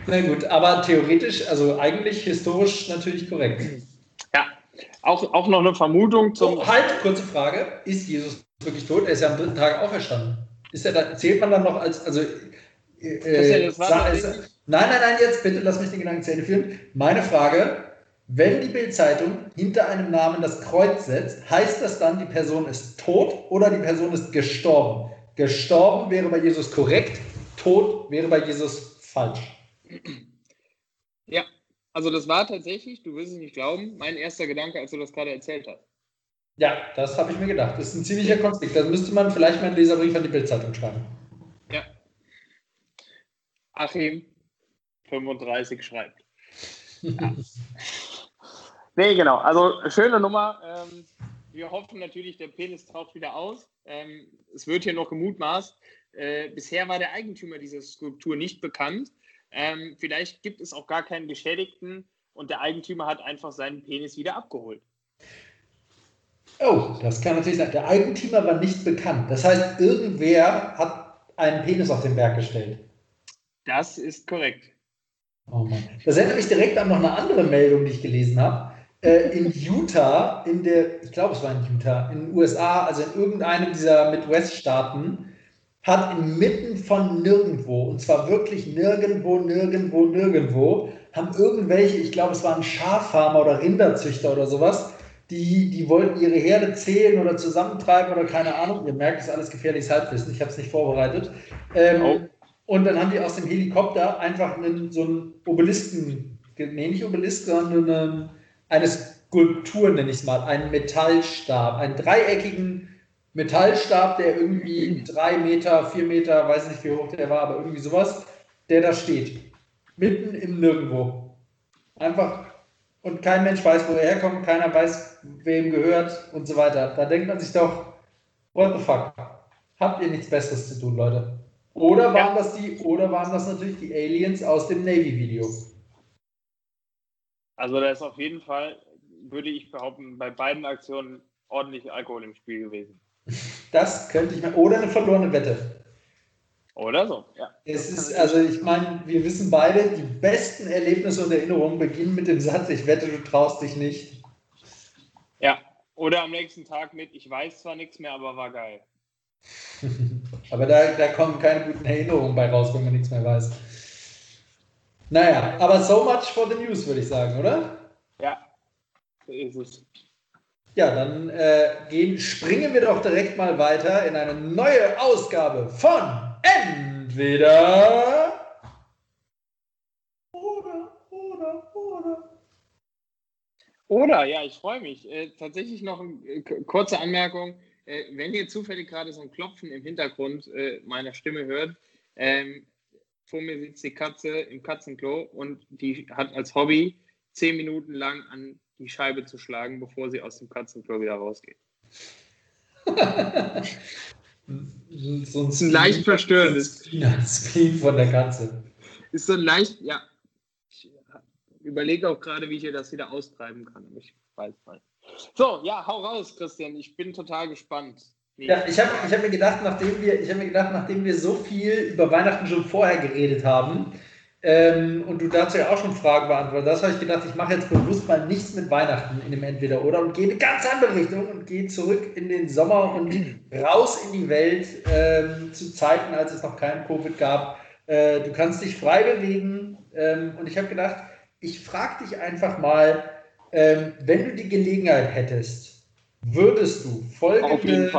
S2: Na gut, aber theoretisch, also eigentlich historisch natürlich korrekt.
S1: Ja, auch, auch noch eine Vermutung zum.
S2: So, halt, kurze Frage. Ist Jesus wirklich tot? Er ist ja am dritten Tag auferstanden. Ist er da, zählt man dann noch als, also, äh,
S1: das war
S2: sa-
S1: tatsächlich-
S2: ist- nein, nein, nein, jetzt bitte lass mich den Gedanken zu Ende führen. Meine Frage, wenn die Bildzeitung hinter einem Namen das Kreuz setzt, heißt das dann, die Person ist tot oder die Person ist gestorben? Gestorben wäre bei Jesus korrekt, tot wäre bei Jesus falsch.
S1: Ja, also das war tatsächlich, du wirst es nicht glauben, mein erster Gedanke, als du das gerade erzählt hast.
S2: Ja, das habe ich mir gedacht. Das ist ein ziemlicher Konflikt. Da müsste man vielleicht mal einen Leserbrief an die Bildzeitung schreiben.
S1: Ja. Achim 35 schreibt. Ja. *laughs* nee, genau. Also schöne Nummer. Ähm, wir hoffen natürlich, der Penis taucht wieder aus. Ähm, es wird hier noch gemutmaßt. Äh, bisher war der Eigentümer dieser Skulptur nicht bekannt. Ähm, vielleicht gibt es auch gar keinen Geschädigten und der Eigentümer hat einfach seinen Penis wieder abgeholt.
S2: Oh, das kann natürlich sein. Der Eigentümer war nicht bekannt. Das heißt, irgendwer hat einen Penis auf den Berg gestellt.
S1: Das ist korrekt.
S2: Oh Mann. Das erinnert mich direkt an noch eine andere Meldung, die ich gelesen habe. Äh, in Utah, in der, ich glaube, es war in Utah, in den USA, also in irgendeinem dieser Midwest-Staaten, hat inmitten von nirgendwo, und zwar wirklich nirgendwo, nirgendwo, nirgendwo, haben irgendwelche, ich glaube, es waren Schaffarmer oder Rinderzüchter oder sowas, die, die wollten ihre Herde zählen oder zusammentreiben oder keine Ahnung. Ihr merkt, es ist alles gefährliches Halbwissen, ich habe es nicht vorbereitet. Ähm,
S1: Oh.
S2: Und dann haben die aus dem Helikopter einfach einen, so einen Obelisken, nee, nicht Obelisk, sondern eine, eine Skulptur, nenne ich es mal, einen Metallstab, einen dreieckigen Metallstab, der irgendwie drei Meter, vier Meter, weiß nicht wie hoch der war, aber irgendwie sowas, der da steht. Mitten im Nirgendwo. Einfach, und kein Mensch weiß, wo er herkommt, keiner weiß, wem gehört und so weiter. Da denkt man sich doch, what the fuck? Habt ihr nichts Besseres zu tun, Leute? Oder waren das die, oder waren das natürlich die Aliens aus dem Navy-Video?
S1: Also da ist auf jeden Fall, würde ich behaupten, bei beiden Aktionen ordentlich Alkohol im Spiel gewesen.
S2: Das könnte ich mir. Oder eine verlorene Wette.
S1: Oder so, ja.
S2: Es ist, also ich meine, wir wissen beide, die besten Erlebnisse und Erinnerungen beginnen mit dem Satz, ich wette, du traust dich nicht.
S1: Ja. Oder am nächsten Tag mit, ich weiß zwar nichts mehr, aber war geil. *laughs*
S2: Aber da, da kommen keine guten Erinnerungen bei raus, wenn man nichts mehr weiß. Naja, aber so much for the news, würde ich sagen, oder?
S1: Ja, so ist es.
S2: Ja, dann äh, gehen, springen wir doch direkt mal weiter in eine neue Ausgabe von Entweder oder, oder, oder.
S1: Oder, ja, ich freue mich. Äh, tatsächlich noch eine äh, kurze Anmerkung. Äh, wenn ihr zufällig gerade so ein Klopfen im Hintergrund äh, meiner Stimme hört, ähm, vor mir sitzt die Katze im Katzenklo und die hat als Hobby zehn Minuten lang an die Scheibe zu schlagen, bevor sie aus dem Katzenklo wieder rausgeht. *laughs*
S2: So
S1: ist ein leicht verstörendes.
S2: Screen, von der Katze.
S1: Ist so ein leicht, ja. Ich überlege auch gerade, wie ich ihr das wieder austreiben kann, ich weiß mal. So, ja, hau raus, Christian. Ich bin total gespannt. Wie-
S2: Ja, ich habe ich hab mir gedacht, nachdem wir, ich habe mir gedacht, nachdem wir so viel über Weihnachten schon vorher geredet haben ähm, und du dazu ja auch schon Fragen beantwortet hast, habe ich gedacht, ich mache jetzt bewusst mal nichts mit Weihnachten in dem Entweder-Oder und gehe in eine ganz andere Richtung und gehe zurück in den Sommer und raus in die Welt ähm, zu Zeiten, als es noch keinen Covid gab. Äh, du kannst dich frei bewegen ähm, und ich habe gedacht, ich frage dich einfach mal, ähm, wenn du die Gelegenheit hättest, würdest du folgende.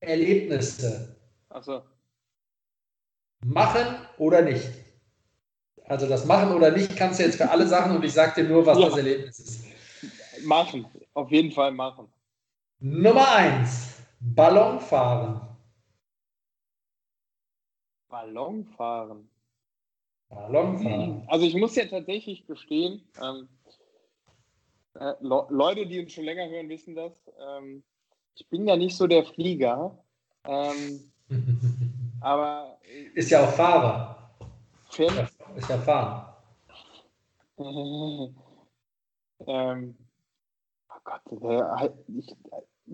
S2: Erlebnisse
S1: Achso.
S2: machen oder nicht? Also das machen oder nicht kannst du jetzt für alle Sachen und ich sage dir nur, was
S1: Ja.
S2: das Erlebnis ist.
S1: Machen. Auf jeden Fall machen.
S2: Nummer eins, Ballon fahren.
S1: Ballon fahren.
S2: Ballon fahren.
S1: Also ich muss ja tatsächlich gestehen, ähm, äh, Le Leute, die uns schon länger hören, wissen das. Ähm, ich bin ja nicht so der Flieger. Ähm, *laughs* aber.
S2: Ist ja auch Fahrer.
S1: Fan?
S2: Ist ja Fahren. *laughs*
S1: ähm, oh Gott, der, ich,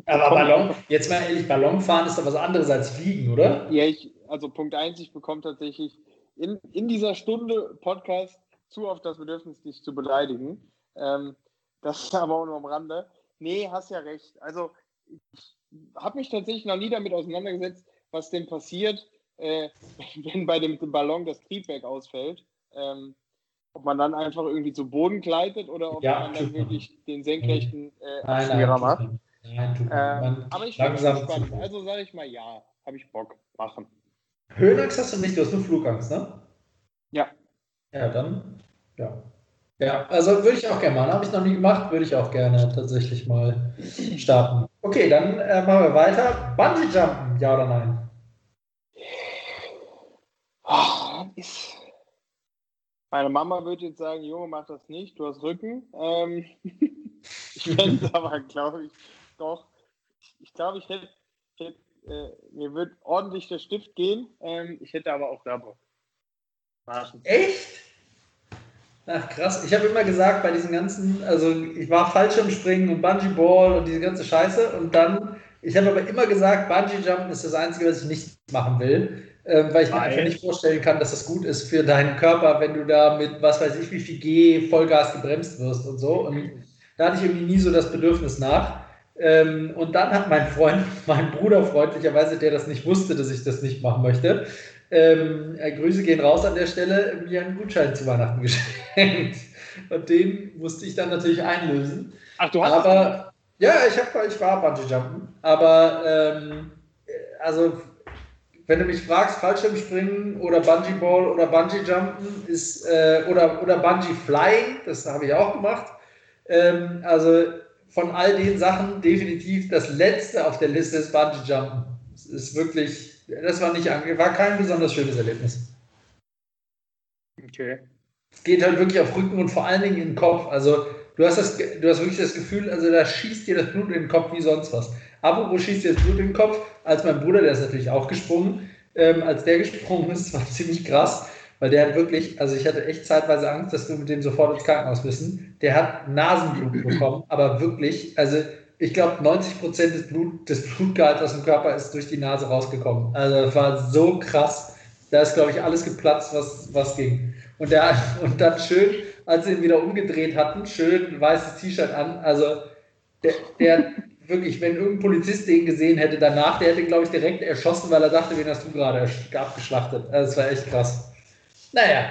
S2: aber Ballon, jetzt mal ehrlich, Ballonfahren ist doch was anderes als Fliegen, oder?
S1: Ja, ich, also Punkt 1, ich bekomme tatsächlich in, in dieser Stunde Podcast zu oft das Bedürfnis, dich zu beleidigen. Ähm, das ist *laughs* aber auch nur am Rande. Nee, hast ja recht. Also ich habe mich tatsächlich noch nie damit auseinandergesetzt, was denn passiert, äh, *laughs* wenn bei dem Ballon das Triebwerk ausfällt. Ähm, ob man dann einfach irgendwie zu Boden gleitet oder ob ja, man dann wirklich den senkrechten äh, Abschmierer macht. Nein, ähm, aber ich bin gespannt. Also sage ich mal ja, habe ich Bock, machen.
S2: Höhenangst hast du nicht, du hast nur Flugangst, ne?
S1: Ja.
S2: Ja, dann, ja. Ja, also würde ich auch gerne mal. Habe ich noch nie gemacht, würde ich auch gerne tatsächlich mal starten. Okay, dann äh, machen wir weiter. Bungee Jumpen, ja oder nein?
S1: Oh, ist meine Mama würde jetzt sagen, Junge, mach das nicht, du hast Rücken. Ähm, *laughs* ich fände es *laughs* aber, glaube ich, doch. Ich glaube, ich hätte, ich hätte äh, mir wird ordentlich der Stift gehen. Ähm, ich hätte aber auch da Bock.
S2: Echt? Ach krass, ich habe immer gesagt, bei diesen ganzen, also ich war Fallschirmspringen und Bungee Ball und diese ganze Scheiße und dann, ich habe aber immer gesagt, Bungee Jumpen ist das Einzige, was ich nicht machen will ähm, weil ich mir einfach nicht vorstellen kann, dass das gut ist für deinen Körper, wenn du da mit was weiß ich wie viel G Vollgas gebremst wirst und so. Und da hatte ich irgendwie nie so das Bedürfnis nach. Ähm, und dann hat mein Freund, *laughs* mein Bruder freundlicherweise, der das nicht wusste, dass ich das nicht machen möchte, ähm, äh, Grüße gehen raus an der Stelle, mir einen Gutschein zu Weihnachten *laughs* geschenkt. Und den musste ich dann natürlich einlösen.
S1: Ach, du hast
S2: Aber ja, ich, hab, ich war Bungee Jumpen. Aber ähm, also wenn du mich fragst, Fallschirmspringen oder Bungee Ball oder Bungee Jumpen ist äh, oder, oder Bungee Flying, das habe ich auch gemacht. Ähm, also von all den Sachen definitiv das letzte auf der Liste ist Bungee Jumpen. Das ist wirklich, das war nicht, war kein besonders schönes Erlebnis.
S1: Okay.
S2: Es geht halt wirklich auf Rücken und vor allen Dingen in den Kopf. Also du hast, das, du hast wirklich das Gefühl, also da schießt dir das Blut in den Kopf wie sonst was. Apropos schießt jetzt Blut in den Kopf, als mein Bruder, der ist natürlich auch gesprungen, ähm, als der *laughs* gesprungen ist, war ziemlich krass, weil der hat wirklich, also ich hatte echt zeitweise Angst, dass wir mit dem sofort ins Krankenhaus müssen. Der hat Nasenblut bekommen, aber wirklich, also ich glaube 90 Prozent des, Blut, des Blutgehalts aus dem Körper ist durch die Nase rausgekommen. Also das war so krass. Da ist, glaube ich, alles geplatzt, was, was ging. Und, der, *laughs* und dann schön, als sie ihn wieder umgedreht hatten, schön weißes T-Shirt an. Also der, der, wirklich, wenn irgendein Polizist den gesehen hätte danach, der hätte, glaube ich, direkt erschossen, weil er dachte, wen hast du gerade abgeschlachtet. Also, das war echt krass. Naja,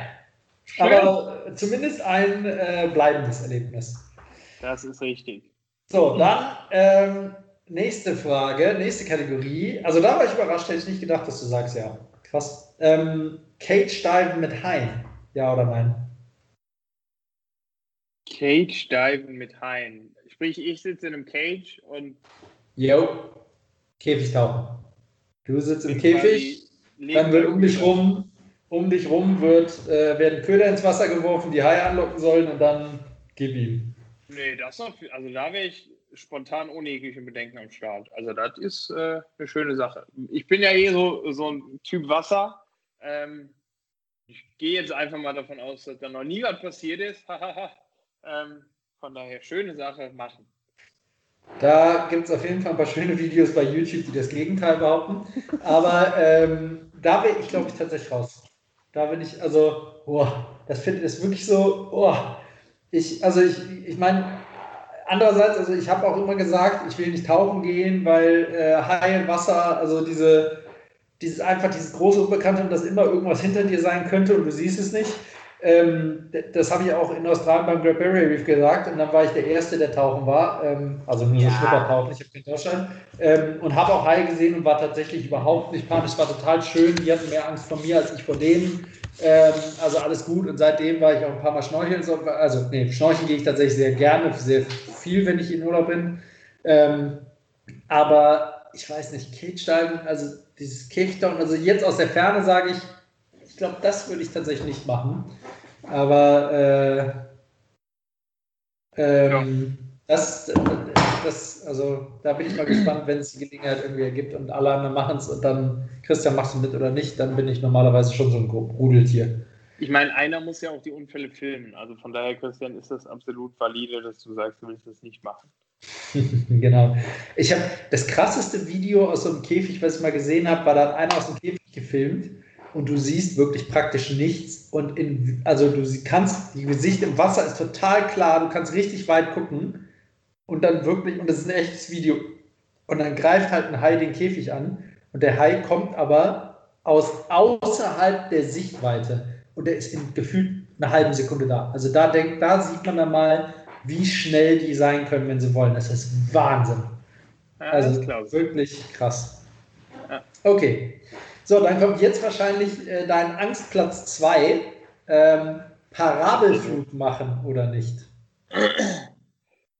S2: Schön. aber zumindest ein äh, bleibendes Erlebnis.
S1: Das ist richtig.
S2: So, dann ähm, nächste Frage, nächste Kategorie. Also da war ich überrascht, hätte ich nicht gedacht, dass du sagst, ja. Krass. Ähm, Cage Diven mit Haien. Ja oder nein?
S1: Cage Diven mit Haien. Sprich, ich sitze in einem Cage und.
S2: Jo, Käfig tauchen. Du sitzt im Käfig, dann wird um dich rum, um dich rum wird, äh, werden Köder ins Wasser geworfen, die Haie anlocken sollen und dann gib ihm.
S1: Nee, das noch, also da wäre ich spontan ohne jegliche Bedenken am Start. Also das ist äh, eine schöne Sache. Ich bin ja eh so, so ein Typ Wasser. Ähm, ich gehe jetzt einfach mal davon aus, dass da noch nie was passiert ist. *laughs* ähm, von daher, schöne Sache machen.
S2: Da gibt es auf jeden Fall ein paar schöne Videos bei YouTube, die das Gegenteil behaupten. Aber ähm, da bin ich, glaube ich, tatsächlich raus. Da bin ich, also, oh, das finde ich wirklich so, oh, ich, also ich, ich meine, andererseits, also ich habe auch immer gesagt, ich will nicht tauchen gehen, weil äh, Haie, Wasser, also diese, dieses einfach dieses große Unbekannte und dass immer irgendwas hinter dir sein könnte und du siehst es nicht. Ähm, das habe ich auch in Australien beim Great Barrier Reef gesagt und dann war ich der Erste, der tauchen war, ähm, also nur ja. so Schnuppertauchen, ich habe keinen Tauchschein ähm, und habe auch Haie gesehen und war tatsächlich überhaupt nicht panisch, es war total schön, die hatten mehr Angst vor mir als ich vor denen, ähm, also alles gut und seitdem war ich auch ein paar Mal schnorcheln, also nee, schnorcheln gehe ich tatsächlich sehr gerne, sehr viel, wenn ich in Urlaub bin, ähm, aber ich weiß nicht, Cage Diving, also dieses Käfigtauchen, also jetzt aus der Ferne sage ich glaube, das würde ich tatsächlich nicht machen. Aber äh, ähm, ja. das, das, also da bin ich mal gespannt, wenn es die Gelegenheit irgendwie ergibt und alle anderen machen es und dann, Christian, machst du mit oder nicht, dann bin ich normalerweise schon so ein Rudeltier.
S1: Ich meine, einer muss ja auch die Unfälle filmen. Also von daher, Christian, ist das absolut valide, dass du sagst, du willst das nicht machen. *laughs*
S2: genau. Ich habe das krasseste Video aus so einem Käfig, was ich mal gesehen habe, war da einer aus dem Käfig gefilmt und du siehst wirklich praktisch nichts. Und in, also du kannst, die Gesicht im Wasser ist total klar, du kannst richtig weit gucken und dann wirklich, und das ist ein echtes Video, und dann greift halt ein Hai den Käfig an und der Hai kommt aber aus außerhalb der Sichtweite und der ist in gefühlt einer halben Sekunde da. Also da denkt, da sieht man dann mal, wie schnell die sein können, wenn sie wollen. Das ist Wahnsinn. Ja, also wirklich krass. Ja. Okay. So, dann kommt jetzt wahrscheinlich äh, dein Angstplatz 2. Ähm, Parabelflug machen oder nicht?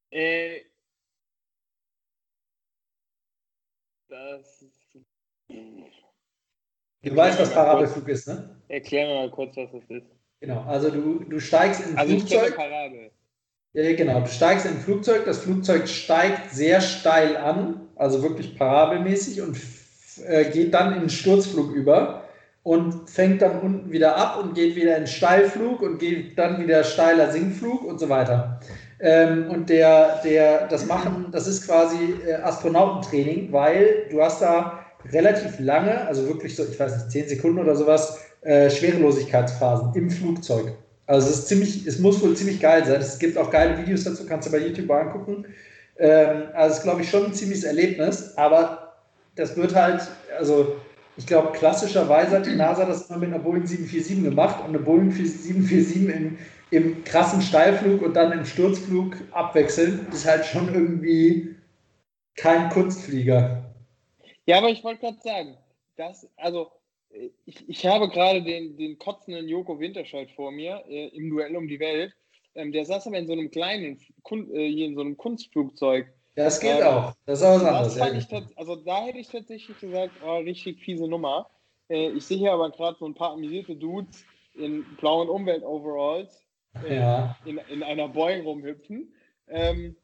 S1: Äh, das.
S2: Du weißt, was Parabelflug ist, ne?
S1: Erklär mir mal kurz, was das ist.
S2: Genau, also du, du steigst in ein
S1: also
S2: Flugzeug.
S1: Parabel.
S2: Ja, genau. Du steigst in ein Flugzeug, das Flugzeug steigt sehr steil an, also wirklich parabelmäßig und geht dann in einen Sturzflug über und fängt dann unten wieder ab und geht wieder in Steilflug und geht dann wieder steiler Sinkflug und so weiter. Ähm, und der, der, das machen, das ist quasi äh, Astronautentraining, weil du hast da relativ lange, also wirklich so, ich weiß nicht, 10 Sekunden oder sowas, äh, Schwerelosigkeitsphasen im Flugzeug. Also es ist ziemlich, es muss wohl ziemlich geil sein. Es gibt auch geile Videos dazu, kannst du bei YouTube angucken. Ähm, also es ist, glaube ich, schon ein ziemliches Erlebnis, aber das wird halt, also ich glaube, klassischerweise hat die NASA das immer mit einer Boeing 747 gemacht und eine Boeing 747 im, im krassen Steilflug und dann im Sturzflug abwechseln, ist halt schon irgendwie kein Kunstflieger.
S1: Ja, aber ich wollte gerade sagen, dass, also ich, ich habe gerade den, den kotzenden Joko Winterscheid vor mir äh, im Duell um die Welt. Ähm, der saß aber in so einem kleinen, äh, hier in so einem Kunstflugzeug.
S2: Das geht ähm, auch. Das ist auch
S1: was anderes. Ja. also da hätte ich tatsächlich gesagt, oh, richtig fiese Nummer. Äh, ich sehe hier aber gerade so ein paar amüsierte Dudes in blauen Umwelt-Overalls äh, ja. in, in einer Boeing rumhüpfen. Ähm,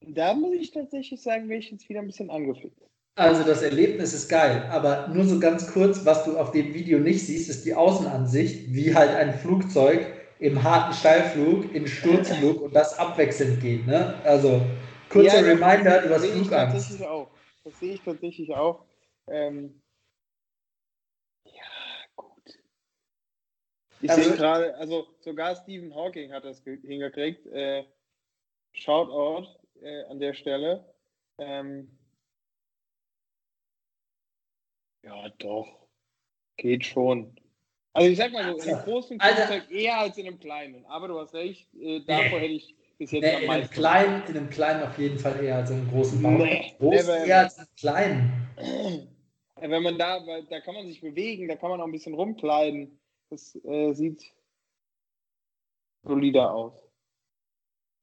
S1: da muss ich tatsächlich sagen, wäre ich jetzt wieder ein bisschen angefickt.
S2: Also das Erlebnis ist geil, aber nur so ganz kurz, was du auf dem Video nicht siehst, ist die Außenansicht, wie halt ein Flugzeug im harten Steilflug in Sturzflug und das abwechselnd geht. Ne? Also kurzer ja, Reminder über das Flugangst.
S1: Tatsächlich auch. Das sehe ich tatsächlich auch. Ähm, ja, gut. Ich also, sehe gerade, also sogar Stephen Hawking hat das hingekriegt. Äh, Shoutout äh, an der Stelle. Ähm, ja, doch. Geht schon. Also ich sag mal so, in einem großen Flugzeug eher als in einem kleinen. Aber du hast recht, äh, davor hätte ich bis jetzt
S2: nee, am meisten. In einem, kleinen, in einem kleinen auf jeden Fall eher als in einem großen Bau. Nee, Groß eher als in einem kleinen.
S1: Wenn man da, da kann man sich bewegen, da kann man auch ein bisschen rumkleiden. Das äh, sieht solider aus.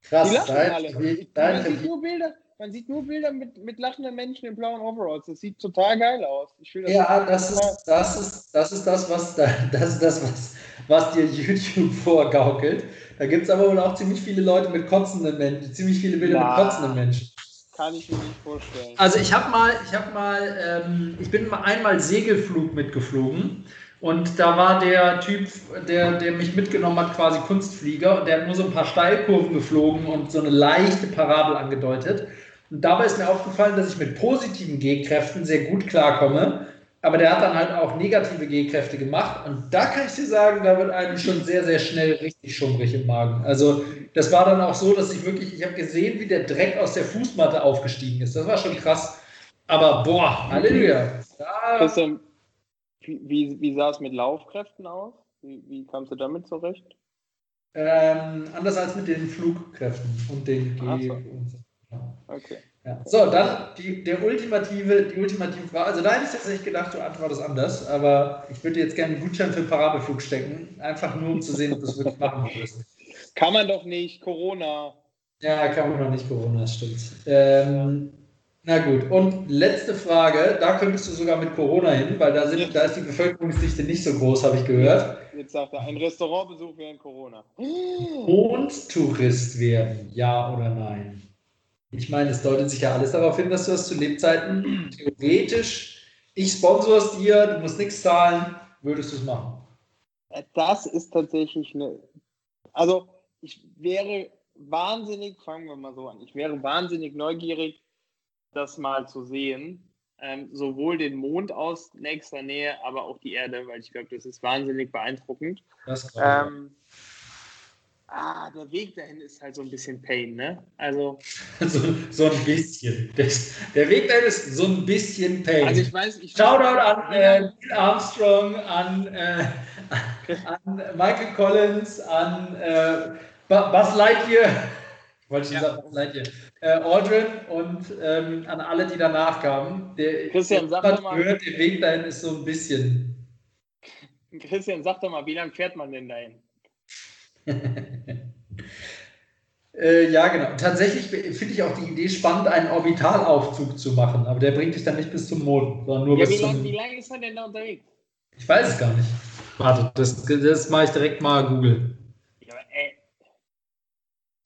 S2: Krass,
S1: Die lachen alle. Ich, man sieht nur Bilder, man sieht nur Bilder mit, mit lachenden Menschen in blauen Overalls. Das sieht total geil aus.
S2: Das ja, das ist, das ist, das ist das, was da, *laughs* das ist das, was, was dir YouTube *laughs* vorgaukelt. Da gibt es aber wohl auch ziemlich viele Leute mit kotzenden Menschen, ziemlich viele Bilder Na, mit kotzenden Menschen.
S1: Kann ich mir nicht vorstellen.
S2: Also ich habe mal, ich habe mal, ähm, ich bin mal einmal Segelflug mitgeflogen. Und da war der Typ, der, der mich mitgenommen hat, quasi Kunstflieger. Und der hat nur so ein paar Steilkurven geflogen und so eine leichte Parabel angedeutet. Und dabei ist mir aufgefallen, dass ich mit positiven G-Kräften sehr gut klarkomme. Aber der hat dann halt auch negative G-Kräfte gemacht. Und da kann ich dir sagen, da wird einem schon sehr, sehr schnell richtig schummrig im Magen. Also das war dann auch so, dass ich wirklich, ich habe gesehen, wie der Dreck aus der Fußmatte aufgestiegen ist. Das war schon krass. Aber boah, Halleluja.
S1: Christian, wie, wie sah es mit Laufkräften aus? Wie, wie kamst du damit zurecht?
S2: Ähm, anders als mit den Flugkräften und den G. So. Und so. Okay. Ja. So, dann die, der ultimative, die ultimative Frage. Also da hätte ich tatsächlich gedacht, du antwortest anders, aber ich würde jetzt gerne einen Gutschein für Parabelflug stecken, einfach nur um zu sehen, ob du es wirklich machen würdest.
S1: Kann man doch nicht, Corona.
S2: Ja, kann man doch nicht, Corona, stimmt. Ähm, na gut, und letzte Frage, da könntest du sogar mit Corona hin, weil da, sind, da ist die Bevölkerungsdichte nicht so groß, habe ich gehört.
S1: Jetzt sagt er, ein Restaurantbesuch während Corona.
S2: Und Tourist werden, ja oder nein? Ich meine, es deutet sich ja alles darauf hin, dass du das zu Lebzeiten theoretisch, ich sponsor es dir, du musst nichts zahlen, würdest du es machen.
S1: Das ist tatsächlich eine. Also, ich wäre wahnsinnig, fangen wir mal so an, ich wäre wahnsinnig neugierig, das mal zu sehen. Ähm, sowohl den Mond aus nächster Nähe, aber auch die Erde, weil ich glaube, das ist wahnsinnig beeindruckend. Das ähm, ah, der Weg dahin ist halt so ein bisschen Pain, ne? Also. *laughs*
S2: so, so ein bisschen. Das, der Weg dahin ist so ein bisschen Pain.
S1: Also ich weiß, ich
S2: Shoutout an äh, Neil Armstrong, an, äh, an Michael Collins, an äh, Buzz Lightyear. Wollte ich ja. sagen, Buzz Lightyear. Äh, Aldrin und ähm, an alle, die danach kamen. Der,
S1: Christian, sag doch mal.
S2: Gehört, der Weg dahin ist so ein bisschen.
S1: Christian, sag doch mal, wie lange fährt man denn dahin? *laughs*
S2: äh, ja, genau. Tatsächlich finde ich auch die Idee spannend, einen Orbitalaufzug zu machen, aber der bringt dich dann nicht bis zum Mond, sondern nur
S1: ja,
S2: bis
S1: wie
S2: zum.
S1: Lang, wie lange ist man denn da unterwegs?
S2: Ich weiß es gar nicht. Warte, das, das mache ich direkt mal Google. Ja, ey.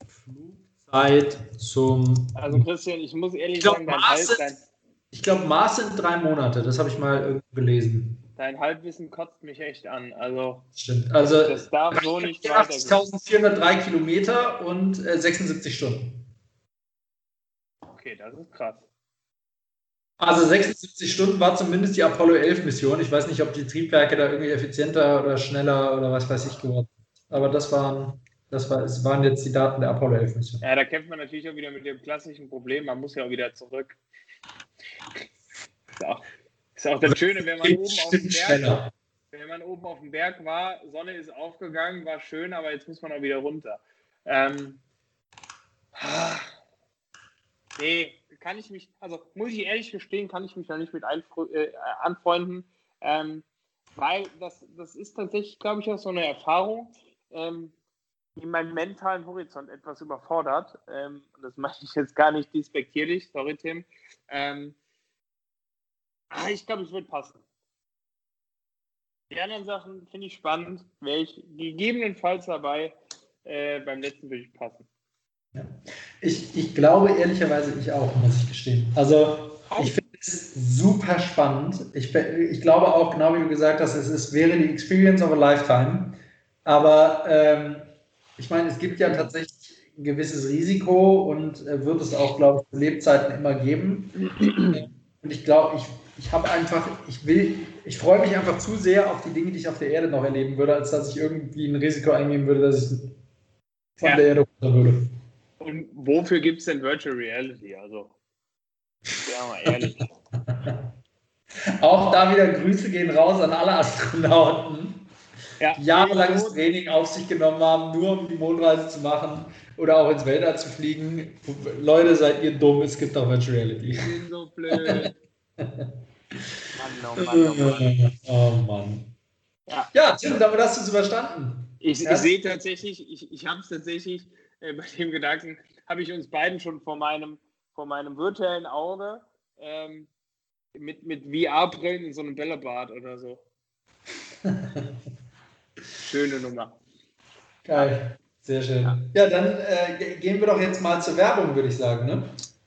S2: Flugzeit zum.
S1: Also Christian, ich muss ehrlich ich glaub, sagen, dein Mars
S2: Hals, Ich glaube, Mars sind drei Monate, das habe ich mal irgendwo gelesen.
S1: Dein Halbwissen kotzt mich echt an. Also,
S2: Stimmt. Also,
S1: das darf so nicht
S2: 1403 Kilometer und äh, 76 Stunden.
S1: Okay, das ist krass.
S2: Also 76 Stunden war zumindest die Apollo 11 Mission. Ich weiß nicht, ob die Triebwerke da irgendwie effizienter oder schneller oder was weiß ich geworden sind. Aber das waren, das, war, das waren jetzt die Daten der Apollo 11 Mission.
S1: Ja, da kämpft man natürlich auch wieder mit dem klassischen Problem. Man muss ja auch wieder zurück. So. Ist auch das Schöne, wenn man oben auf dem Berg, wenn man oben auf dem Berg war, Sonne ist aufgegangen, war schön, aber jetzt muss man auch wieder runter. Ähm, nee, kann ich mich, also muss ich ehrlich gestehen, kann ich mich da nicht mit äh, anfreunden, ähm, weil das, das ist tatsächlich, glaube ich, auch so eine Erfahrung, ähm, die meinen mentalen Horizont etwas überfordert. Ähm, das mache ich jetzt gar nicht despektierlich, sorry Tim. Ähm, Ah, ich glaube, es wird passen. Die anderen Sachen finde ich spannend. Wäre ich gegebenenfalls dabei. Äh, beim letzten würde ich passen.
S2: Ja. Ich, ich glaube ehrlicherweise ich auch, muss ich gestehen. Also ich finde es super spannend. Ich, ich glaube auch, genau wie du gesagt hast, es ist, wäre die Experience of a Lifetime. Aber ähm, ich meine, es gibt ja tatsächlich ein gewisses Risiko und äh, wird es auch, glaube ich, zu Lebzeiten immer geben. Und ich glaube, ich ich habe einfach, ich will, ich freue mich einfach zu sehr auf die Dinge, die ich auf der Erde noch erleben würde, als dass ich irgendwie ein Risiko eingehen würde, dass ich von ja. der Erde runter würde.
S1: Und wofür gibt es denn Virtual Reality? Also, ja mal ehrlich. *laughs*
S2: Auch da wieder Grüße gehen raus an alle Astronauten, ja. die jahrelanges Training auf sich genommen haben, nur um die Mondreise zu machen oder auch ins Weltall zu fliegen. Leute, seid ihr dumm, es gibt auch Virtual Reality.
S1: Ich bin so blöd. *laughs*
S2: Mann, oh Mann, oh Mann. Oh Mann. Ja, ja Tim, damit hast du es überstanden.
S1: Ich, ich sehe tatsächlich, ich, ich habe es tatsächlich äh, bei dem Gedanken, habe ich uns beiden schon vor meinem, vor meinem virtuellen Auge ähm, mit, mit VR-Brillen in so einem Bällebad oder so. *laughs* Schöne Nummer.
S2: Geil, sehr schön. Ja, ja dann äh, gehen wir doch jetzt mal zur Werbung, würde ich sagen. Ne?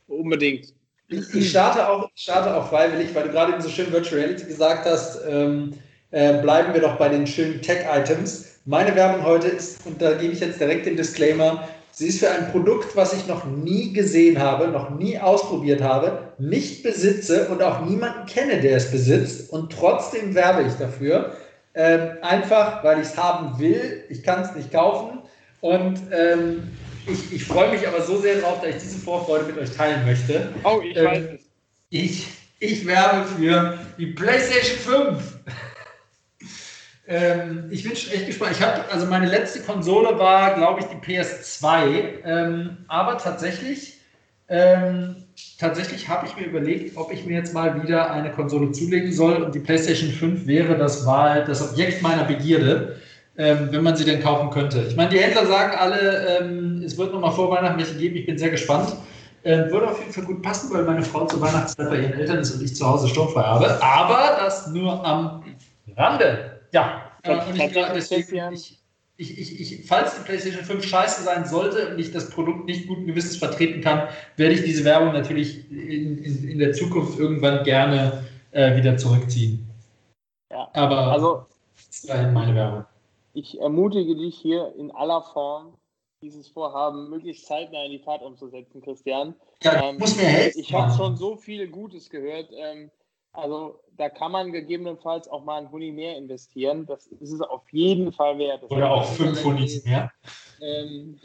S1: Unbedingt.
S2: Ich, ich, starte auch, starte auch freiwillig, weil du gerade eben so schön Virtual Reality gesagt hast. Ähm, äh, bleiben wir doch bei den schönen Tech-Items. Meine Werbung heute ist, und da gebe ich jetzt direkt den Disclaimer, sie ist für ein Produkt, was ich noch nie gesehen habe, noch nie ausprobiert habe, nicht besitze und auch niemanden kenne, der es besitzt. Und trotzdem werbe ich dafür. Ähm, einfach, weil ich es haben will. Ich kann es nicht kaufen. Und ähm, ich, ich freue mich aber so sehr drauf, dass ich diese Vorfreude mit euch teilen möchte.
S1: Oh, ich ähm, weiß es.
S2: Ich, ich werbe für die PlayStation 5. ähm, ich bin schon echt gespannt. Ich habe, also meine letzte Konsole war, glaube ich, die PS2. Ähm, aber tatsächlich, ähm, tatsächlich habe ich mir überlegt, ob ich mir jetzt mal wieder eine Konsole zulegen soll. Und die PlayStation 5 wäre das Wahl, das Objekt meiner Begierde ähm, wenn man sie denn kaufen könnte. Ich meine, die Händler sagen alle, ähm, es wird nochmal vor Weihnachten welche geben. Ich bin sehr gespannt. Ähm, würde auf jeden Fall gut passen, weil meine Frau zur Weihnachtszeit bei ihren Eltern ist und ich zu Hause sturmfrei habe. Aber das nur am Rande. Ja, äh, und ich glaube, deswegen, ich, ich, ich, ich, falls die PlayStation 5 scheiße sein sollte und ich das Produkt nicht guten Gewissens vertreten kann, werde ich diese Werbung natürlich in, in, in der Zukunft irgendwann gerne äh, wieder zurückziehen.
S1: Ja, aber
S2: also, das ist meine Werbung.
S1: Ich ermutige dich hier in aller Form, dieses Vorhaben möglichst zeitnah in die Tat umzusetzen, Christian.
S2: Ja, ähm, muss mir helfen.
S1: Ich habe schon so viel Gutes gehört. Ähm, also da kann man gegebenenfalls auch mal ein Huni mehr investieren. Das ist es auf jeden Fall wert. Das
S2: Oder auch fünf Hunis mehr.
S1: Ähm,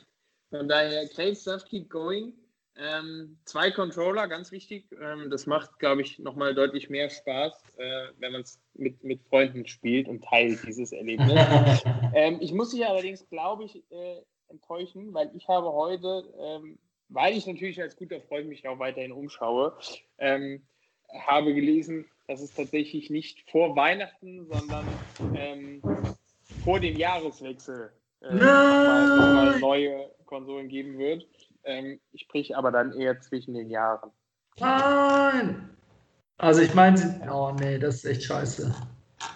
S1: von daher, great stuff, keep going. Ähm, zwei Controller, ganz wichtig. Ähm, das macht, glaube ich, nochmal deutlich mehr Spaß, äh, wenn man es mit, mit Freunden spielt und teilt dieses Erlebnis. *laughs* Ähm, ich muss dich allerdings, glaube ich, äh, enttäuschen, weil ich habe heute, ähm, weil ich natürlich als guter Freund mich auch weiterhin umschaue, ähm, habe gelesen, dass es tatsächlich nicht vor Weihnachten, sondern ähm, vor dem Jahreswechsel äh, nochmal neue Konsolen geben wird. Ähm, sprich aber dann eher zwischen den Jahren.
S2: Nein! Also ich meine, oh nee, das ist echt scheiße.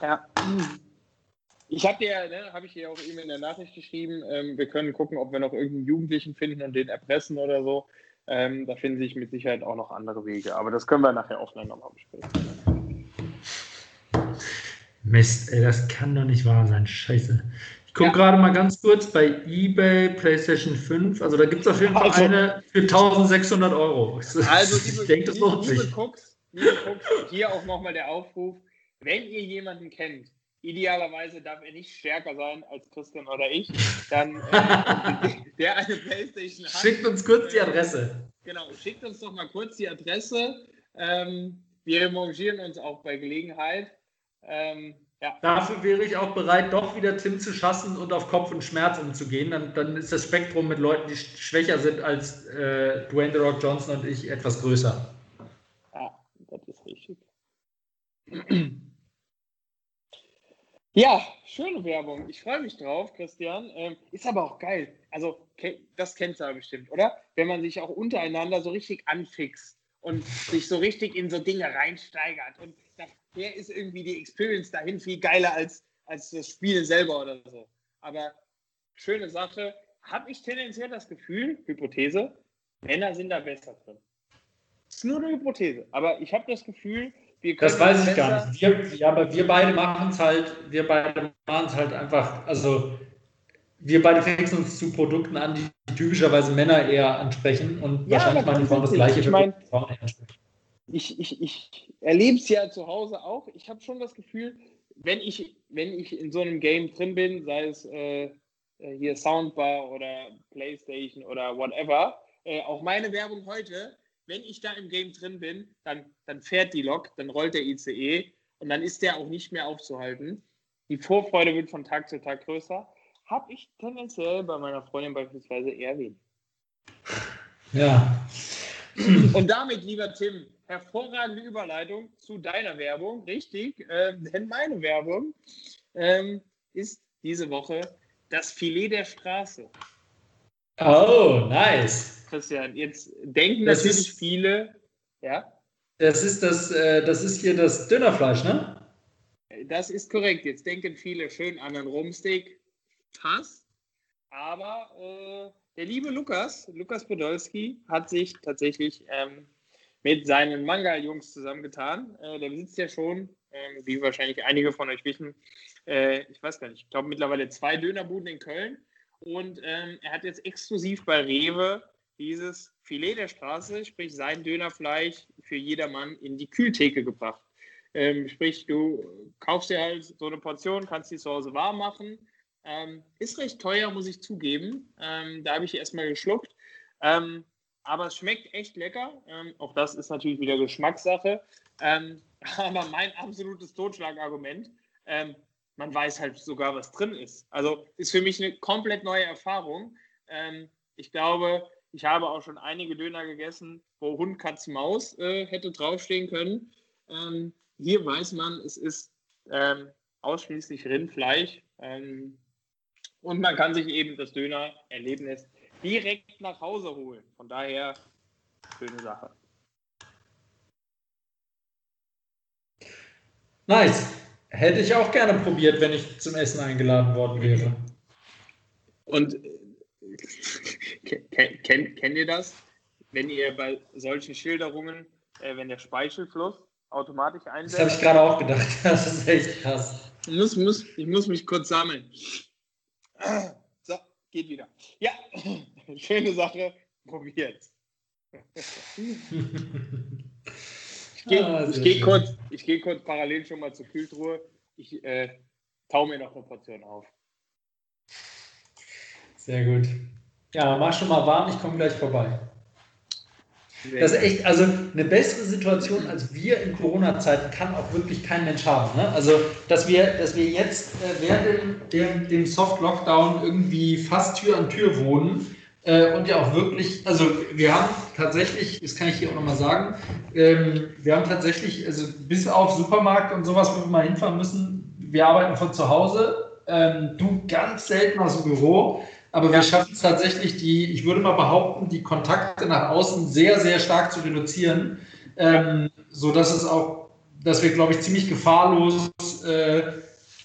S1: Ja. Ich habe dir, ne, habe ich dir auch eben in der Nachricht geschrieben, ähm, wir können gucken, ob wir noch irgendeinen Jugendlichen finden und den erpressen oder so. Ähm, da finden sich mit Sicherheit auch noch andere Wege. Aber das können wir nachher offline nochmal besprechen.
S2: Mist, ey, das kann doch nicht wahr sein. Scheiße. Ich gucke ja. gerade mal ganz kurz bei eBay PlayStation 5. Also da gibt es auf jeden Fall also, eine für 1600 Euro. *laughs*
S1: Also, liebe, ich denke, das liebe, lohnt liebe Cooks, liebe Cooks, hier auch nochmal der Aufruf. Wenn ihr jemanden kennt, idealerweise darf er nicht stärker sein als Christian oder ich, dann äh, *laughs* der eine Playstation
S2: hat. Schickt uns kurz die Adresse.
S1: Genau, schickt uns doch mal kurz die Adresse. Ähm, wir remongieren uns auch bei Gelegenheit. Ähm,
S2: ja. Dafür wäre ich auch bereit, doch wieder Tim zu schassen und auf Kopf und Schmerz umzugehen. Dann, dann ist das Spektrum mit Leuten, die schwächer sind als äh, Dwayne The Rock Johnson und ich, etwas größer.
S1: Ja, das ist richtig. *clears throat* Ja, schöne Werbung. Ich freue mich drauf, Christian. Ähm, ist aber auch geil. Also, das kennst du aber bestimmt, oder? Wenn man sich auch untereinander so richtig anfixt und sich so richtig in so Dinge reinsteigert. Und der ist irgendwie die Experience dahin viel geiler als, als das Spiel selber oder so. Aber schöne Sache. Habe ich tendenziell das Gefühl, Hypothese, Männer sind da besser drin. Das ist nur eine Hypothese. Aber ich habe das Gefühl,
S2: das weiß ich gar nicht. Wir, ja, aber wir beide machen es halt, wir beide machen es halt einfach, also wir beide fixen uns zu Produkten an, die typischerweise Männer eher ansprechen und ja, wahrscheinlich machen die Frauen das gleiche
S1: ich mein, Ich, ich, ich erlebe es ja zu Hause auch. Ich habe schon das Gefühl, wenn ich, wenn ich in so einem Game drin bin, sei es äh, hier Soundbar oder Playstation oder whatever, äh, auch meine Werbung heute, wenn ich da im Game drin bin, dann, dann fährt die Lok, dann rollt der ICE und dann ist der auch nicht mehr aufzuhalten. Die Vorfreude wird von Tag zu Tag größer. Habe ich tendenziell bei meiner Freundin beispielsweise eher wenig.
S2: Ja.
S1: Und damit, lieber Tim, hervorragende Überleitung zu deiner Werbung. Richtig, äh, denn meine Werbung ähm, ist diese Woche das Filet der Straße.
S2: Oh, nice.
S1: Christian. Jetzt denken das natürlich ist, viele, ja?
S2: Das ist das, äh, das ist hier das Dönerfleisch, ne?
S1: Das ist korrekt. Jetzt denken viele schön an einen Rumsteak. Passt. Aber äh, der liebe Lukas, Lukas Podolski, hat sich tatsächlich ähm, mit seinen Manga-Jungs zusammengetan. Äh, der besitzt ja schon, äh, wie wahrscheinlich einige von euch wissen, äh, ich weiß gar nicht, ich glaube mittlerweile zwei Dönerbuden in Köln. Und ähm, er hat jetzt exklusiv bei Rewe dieses Filet der Straße, sprich sein Dönerfleisch für jedermann in die Kühltheke gebracht. Ähm, sprich, du kaufst dir halt so eine Portion, kannst die zu Hause warm machen. Ähm, ist recht teuer, muss ich zugeben. Ähm, da habe ich erstmal geschluckt. Ähm, aber es schmeckt echt lecker. Ähm, auch das ist natürlich wieder Geschmackssache. Ähm, *laughs* aber mein absolutes Totschlagargument, man weiß halt sogar, was drin ist. Also ist für mich eine komplett neue Erfahrung. ich glaube, ich habe auch schon einige Döner gegessen, wo Hund, Katz, Maus äh, hätte draufstehen können. Ähm, hier weiß man, es ist ähm, ausschließlich Rindfleisch. Ähm, und man kann sich eben das Döner-Erlebnis direkt nach Hause holen. Von daher, schöne Sache.
S2: Nice. Hätte ich auch gerne probiert, wenn ich zum Essen eingeladen worden wäre.
S1: Und kennt, kennt, kennt ihr das? Wenn ihr bei solchen Schilderungen, äh, wenn der Speichelfluss automatisch einsetzt.
S2: Das habe ich gerade auch gedacht. *laughs* Das ist echt krass.
S1: Ich muss, muss, ich muss mich kurz sammeln. Geht wieder. Ja, *laughs* schöne Sache. Probiert. Ich gehe ah, geh kurz, geh kurz parallel schon mal zur Kühltruhe. Ich äh, tau mir noch eine Portion auf.
S2: Sehr gut. Ja, mach schon mal warm, ich komme gleich vorbei. Das ist echt, also eine bessere Situation als wir in Corona-Zeiten kann auch wirklich kein Mensch haben. Ne? Also, dass wir, dass wir jetzt äh, während dem, dem Soft-Lockdown irgendwie fast Tür an Tür wohnen äh, und ja auch wirklich, also wir haben tatsächlich, das kann ich hier auch nochmal sagen, ähm, wir haben tatsächlich, also bis auf Supermarkt und sowas, wo wir mal hinfahren müssen, wir arbeiten von zu Hause, ähm, du ganz selten aus dem Büro. Aber wir schaffen es tatsächlich, die, ich würde mal behaupten, die Kontakte nach außen sehr, sehr stark zu reduzieren, ähm, sodass es auch, dass wir, glaube ich, ziemlich gefahrlos äh,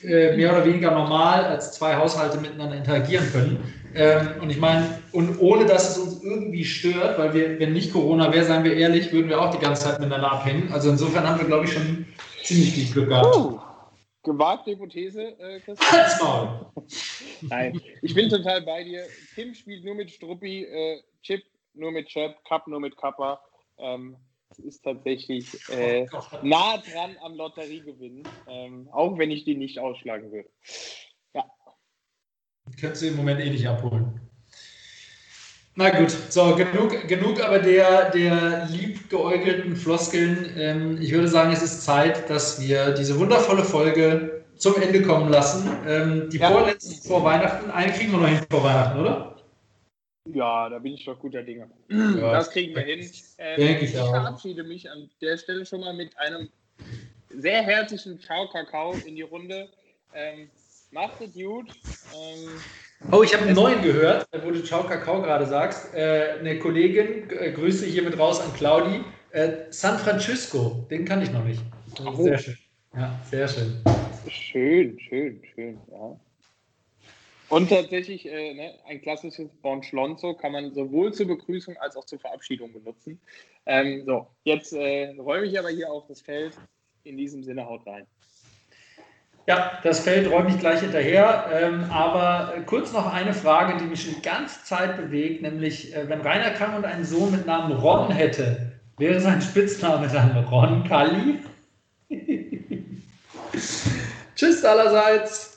S2: äh, mehr oder weniger normal als zwei Haushalte miteinander interagieren können. Ähm, und ich meine, und ohne dass es uns irgendwie stört, weil wir, wenn nicht Corona wäre, seien wir ehrlich, würden wir auch die ganze Zeit miteinander abhängen. Also insofern haben wir, glaube ich, schon ziemlich viel Glück gehabt. Uh.
S1: Gewagte Hypothese, äh, Christian. Nein, ich bin total bei dir. Tim spielt nur mit Struppi, äh, Chip nur mit Chap, Cup nur mit Kappa. Ähm, es ist tatsächlich äh, oh nah dran am Lotteriegewinn, ähm, auch wenn ich die nicht ausschlagen würde. Ja.
S2: Könntest du im Moment eh nicht abholen. Na gut, so genug, genug aber der, der liebgeäugelten Floskeln. Ähm, ich würde sagen, es ist Zeit, dass wir diese wundervolle Folge zum Ende kommen lassen. Ähm, die ja. vorletzten vor Weihnachten, eine kriegen wir noch hin vor Weihnachten, oder?
S1: Ja, da bin ich doch guter Dinge. Ja. Das kriegen wir hin. Ähm, ich, ich verabschiede mich an der Stelle schon mal mit einem sehr herzlichen Ciao Kakao in die Runde. Ähm, macht es gut. Ähm,
S2: Oh, ich habe einen neuen gehört, wo du Ciao Kakao gerade sagst. Äh, eine Kollegin, äh, Grüße hiermit raus an Claudi. Äh, San Francisco, den kann ich noch nicht. Oh. Sehr schön. Ja, sehr schön.
S1: Schön, schön, schön, ja. Und tatsächlich äh, ne, ein klassisches Bon Schlonzo kann man sowohl zur Begrüßung als auch zur Verabschiedung benutzen. Ähm, so, jetzt äh, räume ich aber hier auf das Feld. In diesem Sinne haut rein.
S2: Ja, das Feld räume ich gleich hinterher. Ähm, aber kurz noch eine Frage, die mich schon die ganze Zeit bewegt, nämlich äh, wenn Rainer Kang und einen Sohn mit Namen Ron hätte, wäre sein Spitzname dann Ron Kalli? *laughs* Tschüss allerseits.